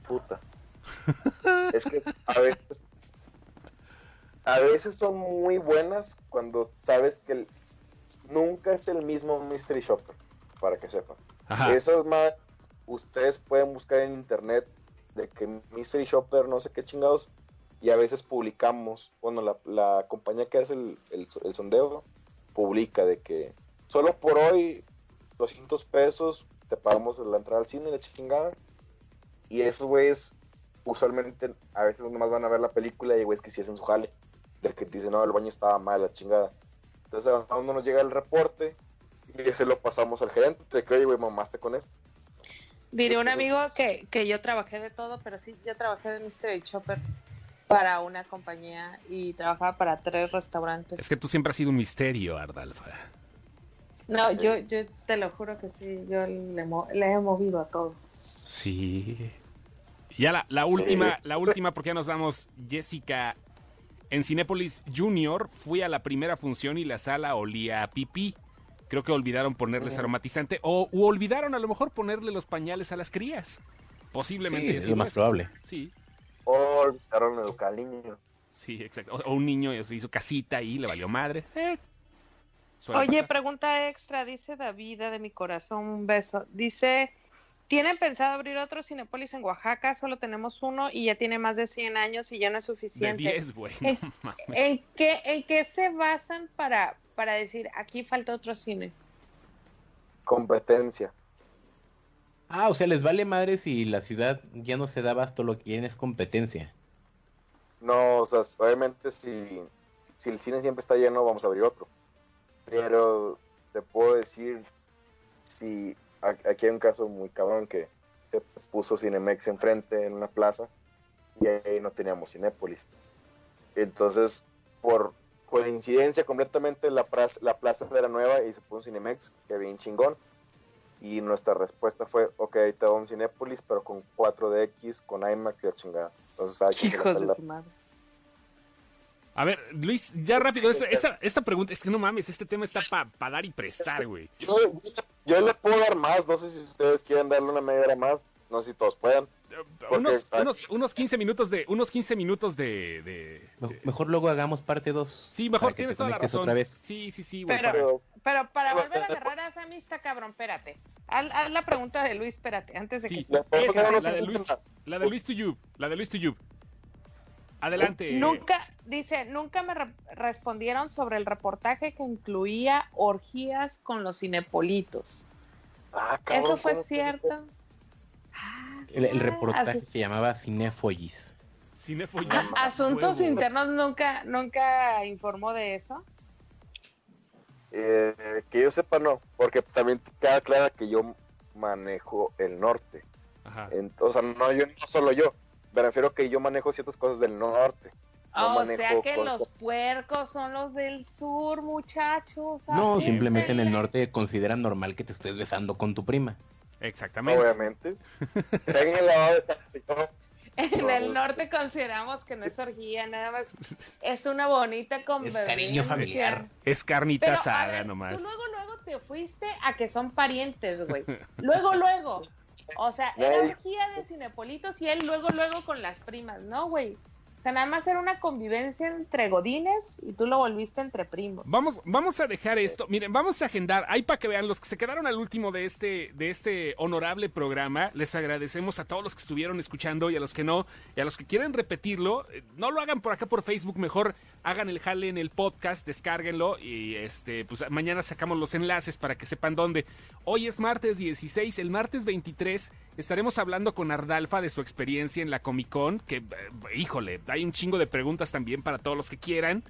puta. Es que a veces, a veces son muy buenas cuando sabes que nunca es el mismo Mystery Shopper, para que sepan. Ajá. Esas más, ustedes pueden buscar en internet de que Mystery Shopper, no sé qué chingados, y a veces publicamos, bueno, la, la compañía que hace el, el, el sondeo publica de que solo por hoy 200 pesos te pagamos la entrada al cine y la chingada. Y esos güeyes usualmente a veces nomás van a ver la película y hay güeyes que sí hacen su jale. De que dicen, no, el baño estaba mal, la chingada. Entonces a uno nos llega el reporte y ese lo pasamos al gerente. Que, oye, güey, mamaste con esto. Diré un amigo que, que yo trabajé de todo, pero sí, yo trabajé de Mystery Chopper para una compañía y trabajaba para tres restaurantes. Es que tú siempre has sido un misterio, Ardalfa. No, yo, yo te lo juro que sí, yo le he movido a todo. Sí. Ya la, la última, la última, porque ya nos vamos, Jessica. En Cinépolis Junior fui a la primera función y la sala olía a pipí. Creo que olvidaron ponerles aromatizante o u olvidaron a lo mejor ponerle los pañales a las crías. Posiblemente. Sí, es lo más probable. Sí, O olvidaron educar al niño. sí, exacto. O, o un niño se hizo casita y le valió madre. Eh, Oye, pasar. pregunta extra, dice David de mi corazón, un beso. Dice, ¿tienen pensado abrir otro Cinépolis en Oaxaca? Solo tenemos uno y ya tiene más de 100 años y ya no es de suficiente. 10, güey. No mames. ¿En qué, ¿En qué se basan para, para decir, aquí falta otro cine? Competencia. Ah, o sea, les vale madre si la ciudad ya no se da abasto, lo que quieren es competencia. No, o sea, obviamente si, si el cine siempre está lleno, vamos a abrir otro. Pero te puedo decir, si aquí hay un caso muy cabrón que se puso Cinemex enfrente en una plaza y ahí no teníamos Cinépolis. Entonces, por coincidencia completamente, la plaza, la plaza era nueva y se puso un Cinemex, que bien chingón. Y nuestra respuesta fue, ok, ahí te va un Cinépolis, pero con 4DX, con IMAX y la chingada. Entonces, hay que su madre. A ver, Luis, ya rápido, esta, esta, esta pregunta, es que no mames, este tema está para dar y prestar, güey. Yo, yo le puedo dar más, no sé si ustedes quieren darle una media hora más, no sé si todos puedan. Unos, unos, unos 15 minutos de, unos 15 minutos de, de- Me- de- Mejor luego hagamos parte 2. Sí, mejor tienes toda la razón. otra vez. Sí, sí, sí, güey. Pero- para- Pero, para volver a agarrar a esa amistad, cabrón, espérate. Haz, haz la pregunta de Luis, espérate, antes de Sí, que esa, la una de pregunta Luis, la de Luis Tuyub, la de Luis Tuyub. Adelante. Nunca, dice, nunca me re- respondieron sobre el reportaje que incluía orgías con los cinepolitos. ah, cabrón, ¿Eso fue ¿cómo- cierto? Ah, El, el ah, reportaje se llamaba Cinefollis. Cinéfolis. Asuntos Huevo. internos nunca, nunca informó de eso. Eh, que yo sepa, no, porque también queda clara que yo manejo el norte. Ajá. En- o sea, no, yo, no solo yo, me refiero que yo manejo ciertas cosas del norte. no o sea que los puercos son los del sur, muchachos. No, simplemente en el norte consideran normal que te estés besando con tu prima. Exactamente. Obviamente. En el no. norte consideramos que no es orgía, nada más es una bonita convivencia. cariño familiar. Es carnita Pero, asada ver, nomás. Tú luego, luego te fuiste a que son parientes, güey. Luego, luego. O sea, era orgía de cinepolitos y él luego, luego con las primas, ¿no, güey? O nada más era una convivencia entre godines y tú lo volviste entre primos. Vamos, vamos a dejar esto. Miren, vamos a agendar. Ahí para que vean los que se quedaron al último de este, de este honorable programa. Les agradecemos a todos los que estuvieron escuchando y a los que no. Y a los que quieren repetirlo, eh, no lo hagan por acá por Facebook. Mejor hagan el jale en el podcast, descárguenlo. Y este, pues mañana sacamos los enlaces para que sepan dónde. Hoy es martes 16. El martes 23 estaremos hablando con Ardalfa de su experiencia en la Comic Con. Que, eh, híjole, hay un chingo de preguntas también para todos los que quieran.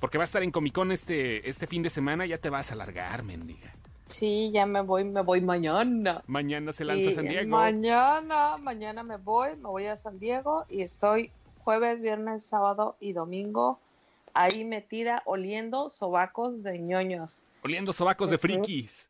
Porque va a estar en Comic Con este, este fin de semana, ya te vas a alargar, mendiga. Sí, ya me voy, me voy mañana. Mañana se lanza San Diego. Mañana, mañana me voy, me voy a San Diego y estoy jueves, viernes, sábado y domingo ahí metida oliendo sobacos de ñoños. Oliendo sobacos de frikis.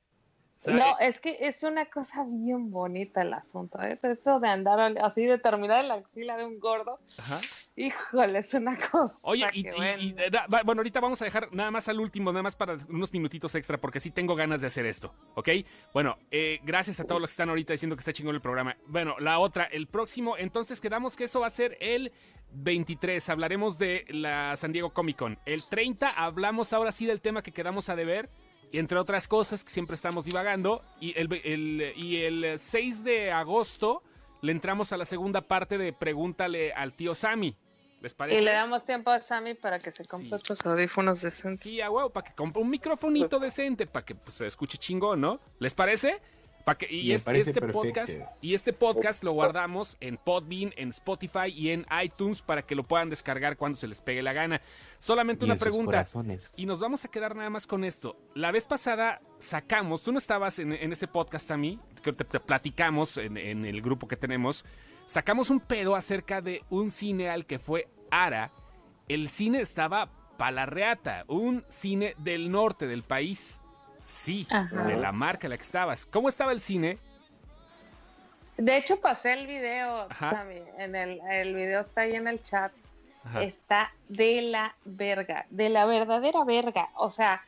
No, es que es una cosa bien bonita el asunto, ¿eh? Eso de andar así, de terminar en la axila de un gordo, ajá. híjole, es una cosa. Oye, y, que, y- bueno. y, da- bueno, ahorita vamos a dejar nada más al último, nada más para unos minutitos extra, porque sí tengo ganas de hacer esto, ¿ok? Bueno, eh, gracias a todos los que están ahorita diciendo que está chingón el programa. Bueno, la otra, el próximo, entonces quedamos que eso va a ser el 23, hablaremos de la San Diego Comic Con. El 30 hablamos ahora sí del tema que quedamos a deber, entre otras cosas que siempre estamos divagando, y el, el- y el 6 de agosto le entramos a la segunda parte de Pregúntale al tío Sammy. ¿Les parece? Y le damos tiempo a Sammy para que se compre Sí. estos audífonos decentes. Sí, a huevo, para que compre un microfonito decente, para que pues, se escuche chingón, ¿no? ¿Les parece? Pa' que, y es- este perfecto. podcast y este podcast lo guardamos en Podbean, en Spotify y en iTunes para que lo puedan descargar cuando se les pegue la gana. Solamente Y una pregunta. corazones. Y nos vamos a quedar nada más con esto. La vez pasada sacamos, tú no estabas en, en ese podcast a mí, que te, te platicamos en, en el grupo que tenemos, sacamos un pedo acerca de un cine al que fue Ara. El cine estaba palarreata, un cine del norte del país. Sí, Ajá. de la marca en la que estabas. ¿Cómo estaba el cine? De hecho, pasé el video. Sammy. En el, el video está ahí en el chat. Ajá. Está de la verga, de la verdadera verga. O sea,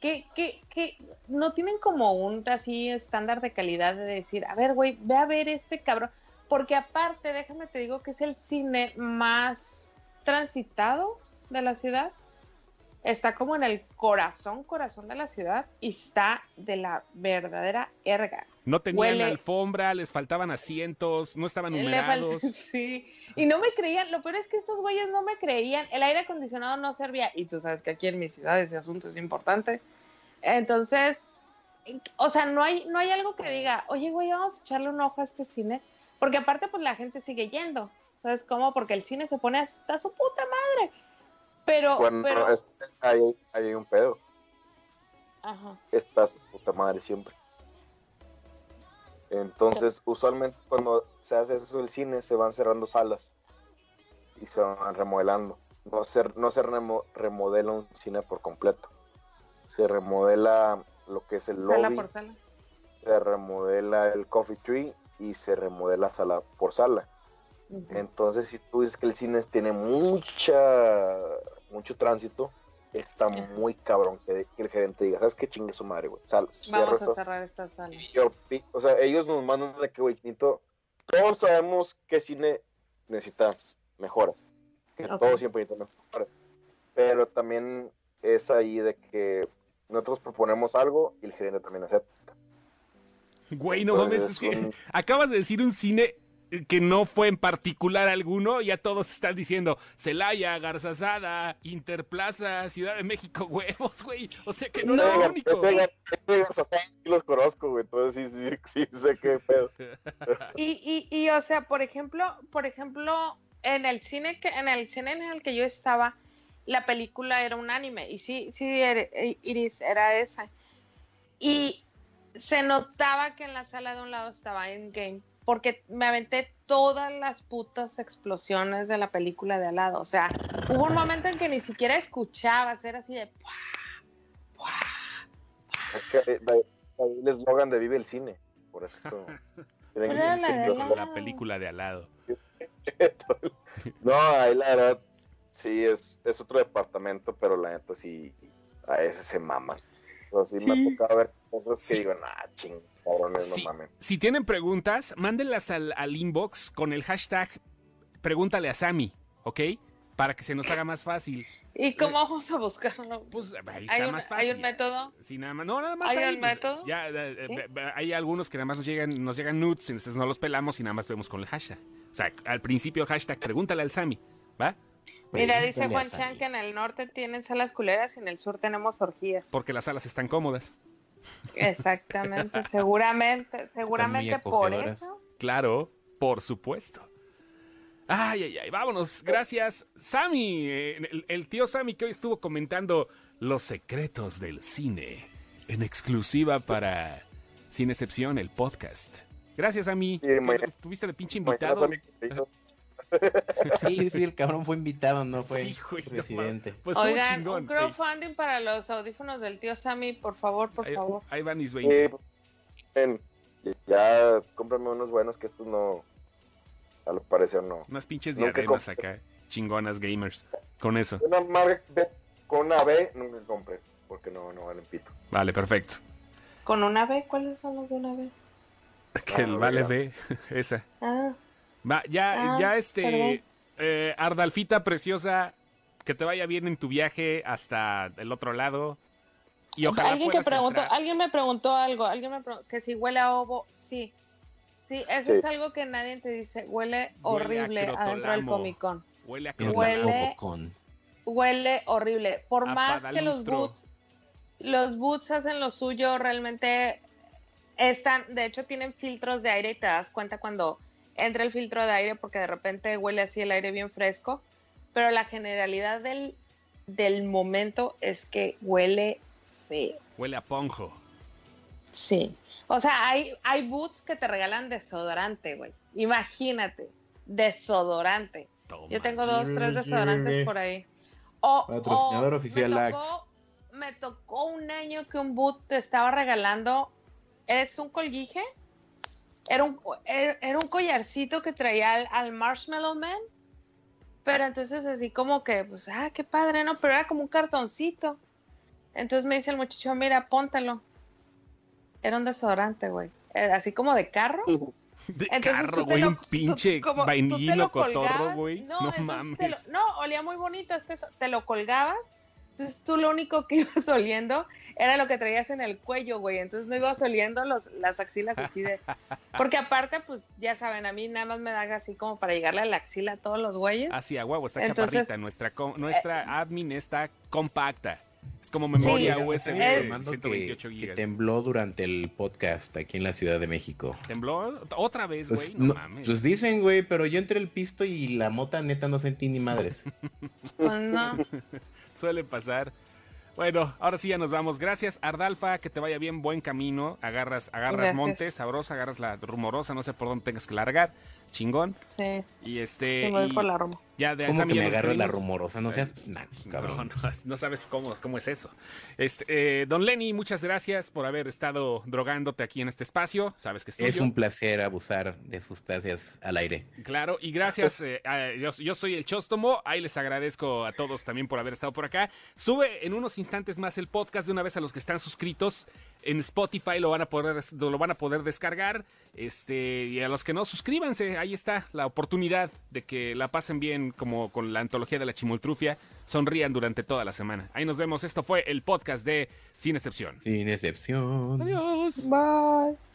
que, que, que no tienen como un así estándar de calidad de decir, a ver, güey, ve a ver este cabrón. Porque aparte, déjame te digo que es el cine más transitado de la ciudad. Está como en el corazón, corazón de la ciudad y está de la verdadera erga. No tenían huele- alfombra, les faltaban asientos, no estaban numerados. Sí, y no me creían, lo peor es que estos güeyes no me creían, el aire acondicionado no servía, y tú sabes que aquí en mi ciudad ese asunto es importante. Entonces, o sea, no hay, no hay algo que diga, oye, güey, vamos a echarle un ojo a este cine, porque aparte, pues la gente sigue yendo, ¿sabes cómo? Porque el cine se pone hasta su puta madre. Pero, Bueno, pero, es- ahí, ahí hay un pedo. ajá, Estás puta madre siempre. Entonces, usualmente cuando se hace eso del cine, se van cerrando salas y se van remodelando. No se, no se remo- remodela un cine por completo. Se remodela lo que es el sala lobby, por sala. se remodela el coffee tree y se remodela sala por sala. Entonces, si tú dices que el cine tiene mucha mucho tránsito, está muy cabrón que, que el gerente diga, ¿sabes qué chingue su madre, güey? Sal, Vamos a esas- cerrar esta sala. yo o sea, ellos nos mandan de que, güey, todos sabemos que cine necesita mejoras, que Ok. todo siempre necesita mejoras, pero también es ahí de que nosotros proponemos algo y el gerente también acepta. Güey, no mames, es que un- acabas de decir un cine que no fue en particular alguno, ya todos están diciendo Celaya, Garzazada, Interplaza, Ciudad de México, huevos, güey. O sea que no, Ese es el único. ese gar- ese Garzazada sí los conozco, güey, entonces sí, sí, sí, sé qué pedo. Y, y, y, o sea, por ejemplo, por ejemplo, en el cine que, en el cine en el que yo estaba, la película era un anime, y sí, sí, era- Iris era esa. Y se notaba que en la sala de un lado estaba Endgame, porque me aventé todas las putas explosiones de la película de al lado. O sea, hubo un momento en que ni siquiera escuchabas, era así de... ¡pua! ¡pua! Es que eh, ahí el eslogan de Vive el Cine. Por eso. tienen la los- La película de al lado. No, ahí la verdad, sí, es, es otro departamento, pero la neta sí, a ese se maman. Pero sí, me ha tocado ver cosas que Sí. digo, nah, ching, cabrones, Sí. no mamen. Si tienen preguntas, mándenlas al, al inbox con el hashtag pregúntale a Sammy, ¿ok? Para que se nos haga más fácil. ¿Y cómo vamos a buscarlo? Pues ahí ¿Hay está un, más hay fácil. un método? Sí, nada más. No, nada más. ¿Hay ahí, un pues, método? Ya, eh, eh, ¿Sí? hay algunos que nada más nos llegan, nos llegan nudes, entonces no los pelamos y nada más vemos con el hashtag. O sea, al principio hashtag pregúntale al Sammy, ¿va? Mira, dice Juan. Chan que en el norte tienen salas culeras y en el sur tenemos orgías. Porque las salas están cómodas. Exactamente, seguramente, seguramente por eso. Claro, por supuesto. Ay, ay, ay, vámonos. Gracias, Sammy. El, el tío Sammy que hoy estuvo comentando los secretos del cine en exclusiva para Sin Excepción, el podcast. Gracias, Sammy. Sí, Estuviste de pinche invitado. Sí, sí, el cabrón fue invitado, no fue Sí, güey, no presidente. Pues Oigan, chingón. un crowdfunding para los audífonos del tío Sammy, por favor, por Ahí, favor. ahí van mis sí, 20. pues, ven, ya cómprame unos buenos que estos no, al parecer no. Unas pinches diademas acá. Chingonas gamers. Con eso. Una marca B- con una B nunca compré, porque no, no valen pito. Vale, perfecto. ¿Con una B? ¿Cuáles son los de una B? Que el Ah, vale ya. ve. Esa. Ah, Va, ya, Ah, ya este. eh, Ardalfita preciosa, que te vaya bien en tu viaje hasta el otro lado. Y ojalá alguien que preguntó, entrar. alguien me preguntó algo, alguien me preguntó que si huele a ovo, sí. Sí, eso Sí. es algo que nadie te dice, huele horrible adentro del. Comic Con. Huele a Huele-. Huele horrible. Por A más que los boots, los boots hacen lo suyo, realmente están, de hecho tienen filtros de aire y te das cuenta cuando entra el filtro de aire porque de repente huele así el aire bien fresco, pero la generalidad del, del momento es que huele feo. Huele a ponjo. Sí. O sea, hay, hay boots que te regalan desodorante, güey. Imagínate, desodorante. Toma. Yo tengo dos, tres desodorantes por ahí. O, Patrocinador o oficial me tocó, me tocó un año que un boot te estaba regalando. ¿Es un colguije? Era un, era, era un collarcito que traía al, al Marshmallow Man. Pero entonces así como que, pues, ah, qué padre, ¿no? Pero era como un cartoncito. Entonces me dice el muchacho, mira, póntelo. Era un desodorante, güey. Era así como de carro. De Entonces, carro, güey, un pinche tú cotorro, güey. No, entonces te mames. lo- no, olía muy bonito. Este, te lo colgabas. Entonces tú lo único que ibas oliendo era lo que traías en el cuello, güey. Entonces no ibas oliendo los, las axilas así de... Porque aparte, pues ya saben, a mí nada más me da así como para llegarle a la axila a todos los güeyes. Así a huevo, está Entonces- chaparrita. Nuestra, co- nuestra admin está compacta. Es como memoria Sí. USB Eh, de Mando 128 que, tembló durante el podcast aquí en la Ciudad de México. ¿Tembló? ¿Otra vez, güey? Pues, no, no- mames. pues dicen, güey, pero yo entre el pisto y la mota neta no sentí ni madres. Pues no. Suele pasar. Bueno, ahora sí ya nos vamos. Gracias, Ardalfa, que te vaya bien, buen camino. Agarras, agarras Gracias. montes, sabrosa, agarras la rumorosa, no sé por dónde tengas que largar. Chingón. Sí, Y este. sí, me voy y por la Roma. Ya de ¿Cómo que me agarras la rumorosa? No seas naco, No, cabrón. no, no sabes cómo, cómo es eso. Este, eh, don Lenny, muchas gracias por haber estado drogándote aquí en este espacio. Sabes que es Es un placer abusar de sustancias al aire. Claro, y gracias. eh, a- yo, yo soy el Chóstomo. Ahí les agradezco a todos también por haber estado por acá. Sube en unos instantes más el podcast de una vez a los que están suscritos. En Spotify lo van a poder, lo van a poder descargar. Este, y a los que no, suscríbanse. Ahí está la oportunidad de que la pasen bien como con la antología de la chimoltrufia. Sonrían durante toda la semana. Ahí nos vemos. Esto fue el podcast de Sin Excepción. Sin excepción. Adiós. Bye.